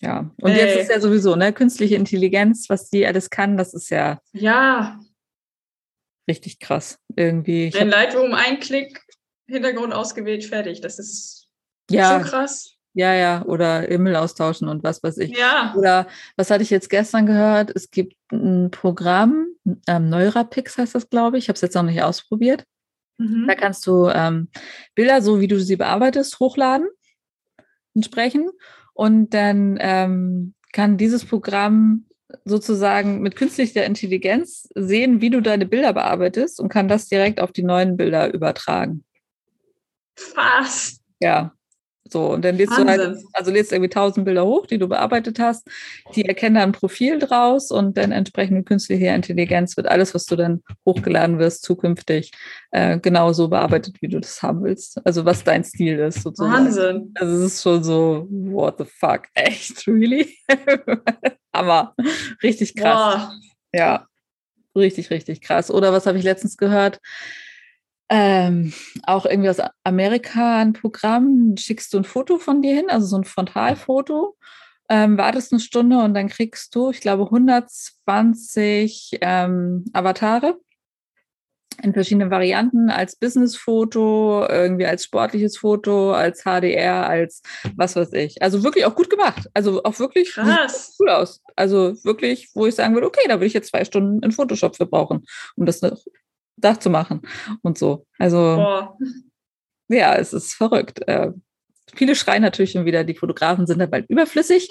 Ja, und Ey. jetzt ist ja sowieso, ne, künstliche Intelligenz, was die alles kann, das ist ja. Ja. Richtig krass. Irgendwie. In Lightroom ein Klick, Hintergrund ausgewählt, fertig. Das ist ja. so krass. Ja, ja, oder Himmel austauschen und was weiß ich. Ja. Oder was hatte ich jetzt gestern gehört? Es gibt ein Programm, ähm, Neurapix heißt das, glaube ich. Ich habe es jetzt noch nicht ausprobiert. Mhm. Da kannst du ähm, Bilder, so wie du sie bearbeitest, hochladen, entsprechen. Und dann ähm, kann dieses Programm sozusagen mit künstlicher Intelligenz sehen, wie du deine Bilder bearbeitest und kann das direkt auf die neuen Bilder übertragen. Was? Ja. So, und dann lädst Wahnsinn. du halt, also lädst irgendwie tausend Bilder hoch, die du bearbeitet hast. Die erkennen dann ein Profil draus und dann entsprechend mit künstlicher Intelligenz wird alles, was du dann hochgeladen wirst, zukünftig äh, genauso bearbeitet, wie du das haben willst. Also was dein Stil ist, sozusagen. Wahnsinn. Also es ist schon so, what the fuck, echt, really? Aber richtig krass. Boah. Ja, richtig, richtig krass. Oder was habe ich letztens gehört? Ähm, auch irgendwie aus Amerika ein Programm, schickst du ein Foto von dir hin, also so ein Frontalfoto, ähm, wartest eine Stunde und dann kriegst du, ich glaube, 120 ähm, Avatare in verschiedenen Varianten, als Business-Foto, irgendwie als sportliches Foto, als HDR, als was weiß ich. Also wirklich auch gut gemacht. Also auch wirklich cool aus. Also wirklich, wo ich sagen würde, okay, da würde ich jetzt zwei Stunden in Photoshop für brauchen, um das Dach zu machen und so. Also Boah. ja, es ist verrückt. Äh, viele schreien natürlich schon wieder, die Fotografen sind dann bald überflüssig,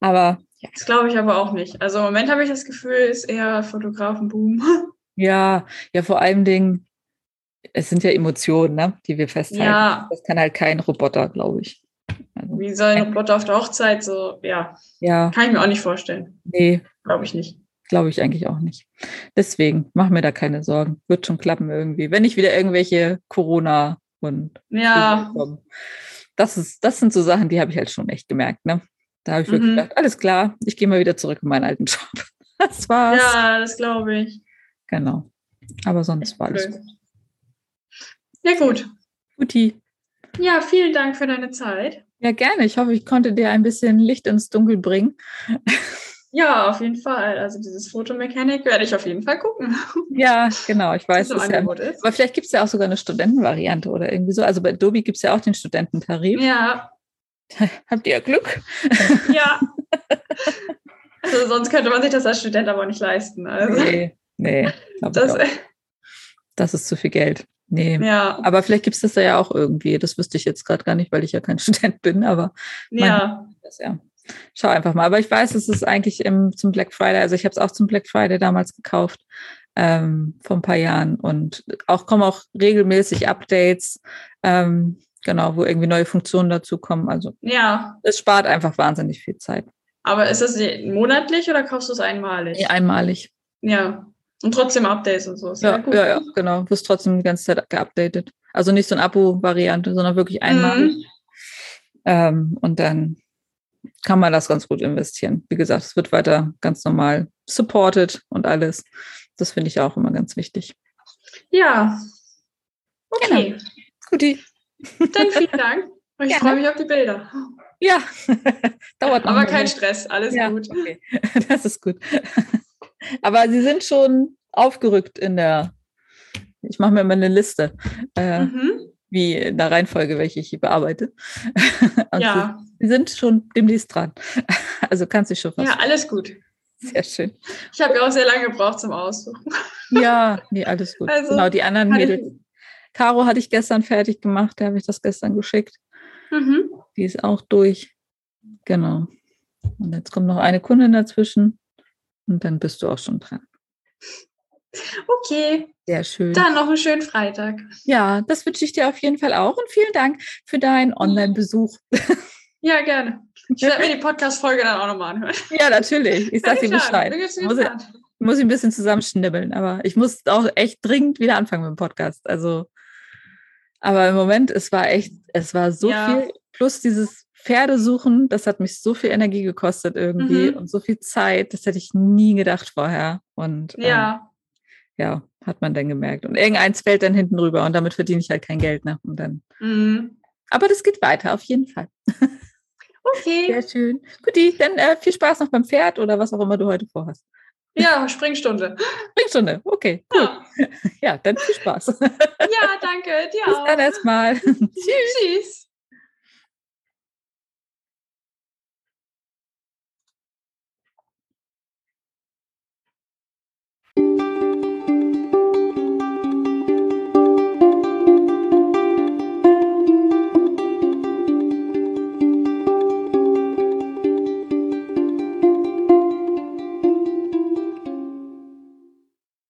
aber ja. Das glaube ich aber auch nicht. Also im Moment habe ich das Gefühl, ist eher Fotografenboom. Ja, ja, vor allem Dingen, es sind ja Emotionen, ne, die wir festhalten. Ja. Das kann halt kein Roboter, glaube ich. Also, Wie soll ein Roboter auf der Hochzeit so, ja. Ja. Kann ich mir auch nicht vorstellen. Nee. Glaube ich nicht. Glaube ich eigentlich auch nicht. Deswegen, mach mir da keine Sorgen. Wird schon klappen irgendwie. Wenn nicht wieder irgendwelche Corona und ja. Das, ist, das sind so Sachen, die habe ich halt schon echt gemerkt. Ne? Da habe ich wirklich mhm. gedacht, alles klar, ich gehe mal wieder zurück in meinen alten Job. Das war's. Ja, das glaube ich. Genau. Aber sonst war alles gut. Ja, gut. Guti. Ja, vielen Dank für deine Zeit. Ja, gerne. Ich hoffe, ich konnte dir ein bisschen Licht ins Dunkel bringen. Ja, auf jeden Fall. Also dieses Fotomechanik werde ich auf jeden Fall gucken. Ja, genau. Ich weiß es ja. Ist. Aber vielleicht gibt es ja auch sogar eine Studentenvariante oder irgendwie so. Also bei Adobe gibt es ja auch den Studententarif. Ja. Habt ihr Glück? Ja. Also sonst könnte man sich das als Student aber nicht leisten. Also. Nee, nee. Das, das ist zu viel Geld. Nee. Ja. Aber vielleicht gibt es das da ja auch irgendwie. Das wüsste ich jetzt gerade gar nicht, weil ich ja kein Student bin, aber ja. Das, ja. Schau einfach mal. Aber ich weiß, es ist eigentlich im, zum Black Friday. Also ich habe es auch zum Black Friday damals gekauft, ähm, vor ein paar Jahren. Und auch kommen auch regelmäßig Updates, ähm, genau, wo irgendwie neue Funktionen dazu kommen. Also ja. es spart einfach wahnsinnig viel Zeit. Aber ist das monatlich oder kaufst du es einmalig? Nee, einmalig. Ja. Und trotzdem Updates und so. Ja, ja, ja, genau. Wirst trotzdem die ganze Zeit geupdatet. Also nicht so eine Abo-Variante, sondern wirklich einmalig. Mhm. Ähm, und dann kann man das ganz gut investieren. Wie gesagt, es wird weiter ganz normal supported und alles. Das finde ich auch immer ganz wichtig. Ja. Okay. Genau. Guti. Dann vielen Dank. Und ich freue mich auf die Bilder. Ja, dauert noch. Aber kein Stress, alles ja, gut. Okay. Das ist gut. Aber sie sind schon aufgerückt in der, ich mache mir immer eine Liste, äh, mhm. Wie in der Reihenfolge, welche ich bearbeite. ja. Sie, sie, sind schon demnächst dran. Also kannst du schon was. Ja, alles gut. Sehr schön. Ich habe ja auch sehr lange gebraucht zum Aussuchen. Ja, nee, alles gut. Also, genau, die anderen Mädels. Caro hatte ich gestern fertig gemacht, da habe ich das gestern geschickt. Mhm. Die ist auch durch. Genau. Und jetzt kommt noch eine Kundin dazwischen und dann bist du auch schon dran. Okay. Sehr schön. Dann noch einen schönen Freitag. Ja, das wünsche ich dir auf jeden Fall auch und vielen Dank für deinen Online-Besuch. Ja, gerne. Ich werde mir die Podcast-Folge dann auch nochmal anhören. Ja, natürlich. Ich sage dir Bescheid. Muss ich, muss ich ein bisschen zusammenschnibbeln, aber ich muss auch echt dringend wieder anfangen mit dem Podcast. Also, aber im Moment, es war echt, es war so ja. viel, plus dieses Pferdesuchen, das hat mich so viel Energie gekostet irgendwie mhm. und so viel Zeit, das hätte ich nie gedacht vorher. Und ja. Ähm, ja, hat man dann gemerkt. Und irgendeins fällt dann hinten rüber und damit verdiene ich halt kein Geld. Ne? Und dann. Mhm. Aber das geht weiter, auf jeden Fall. Okay. Sehr schön. Guti, dann äh, viel Spaß noch beim Pferd oder was auch immer du heute vorhast. Ja, Springstunde. Springstunde, okay. Ja. ja, dann viel Spaß. Ja, danke. Dir Bis auch. dann erstmal. Tschüss. Tschüss.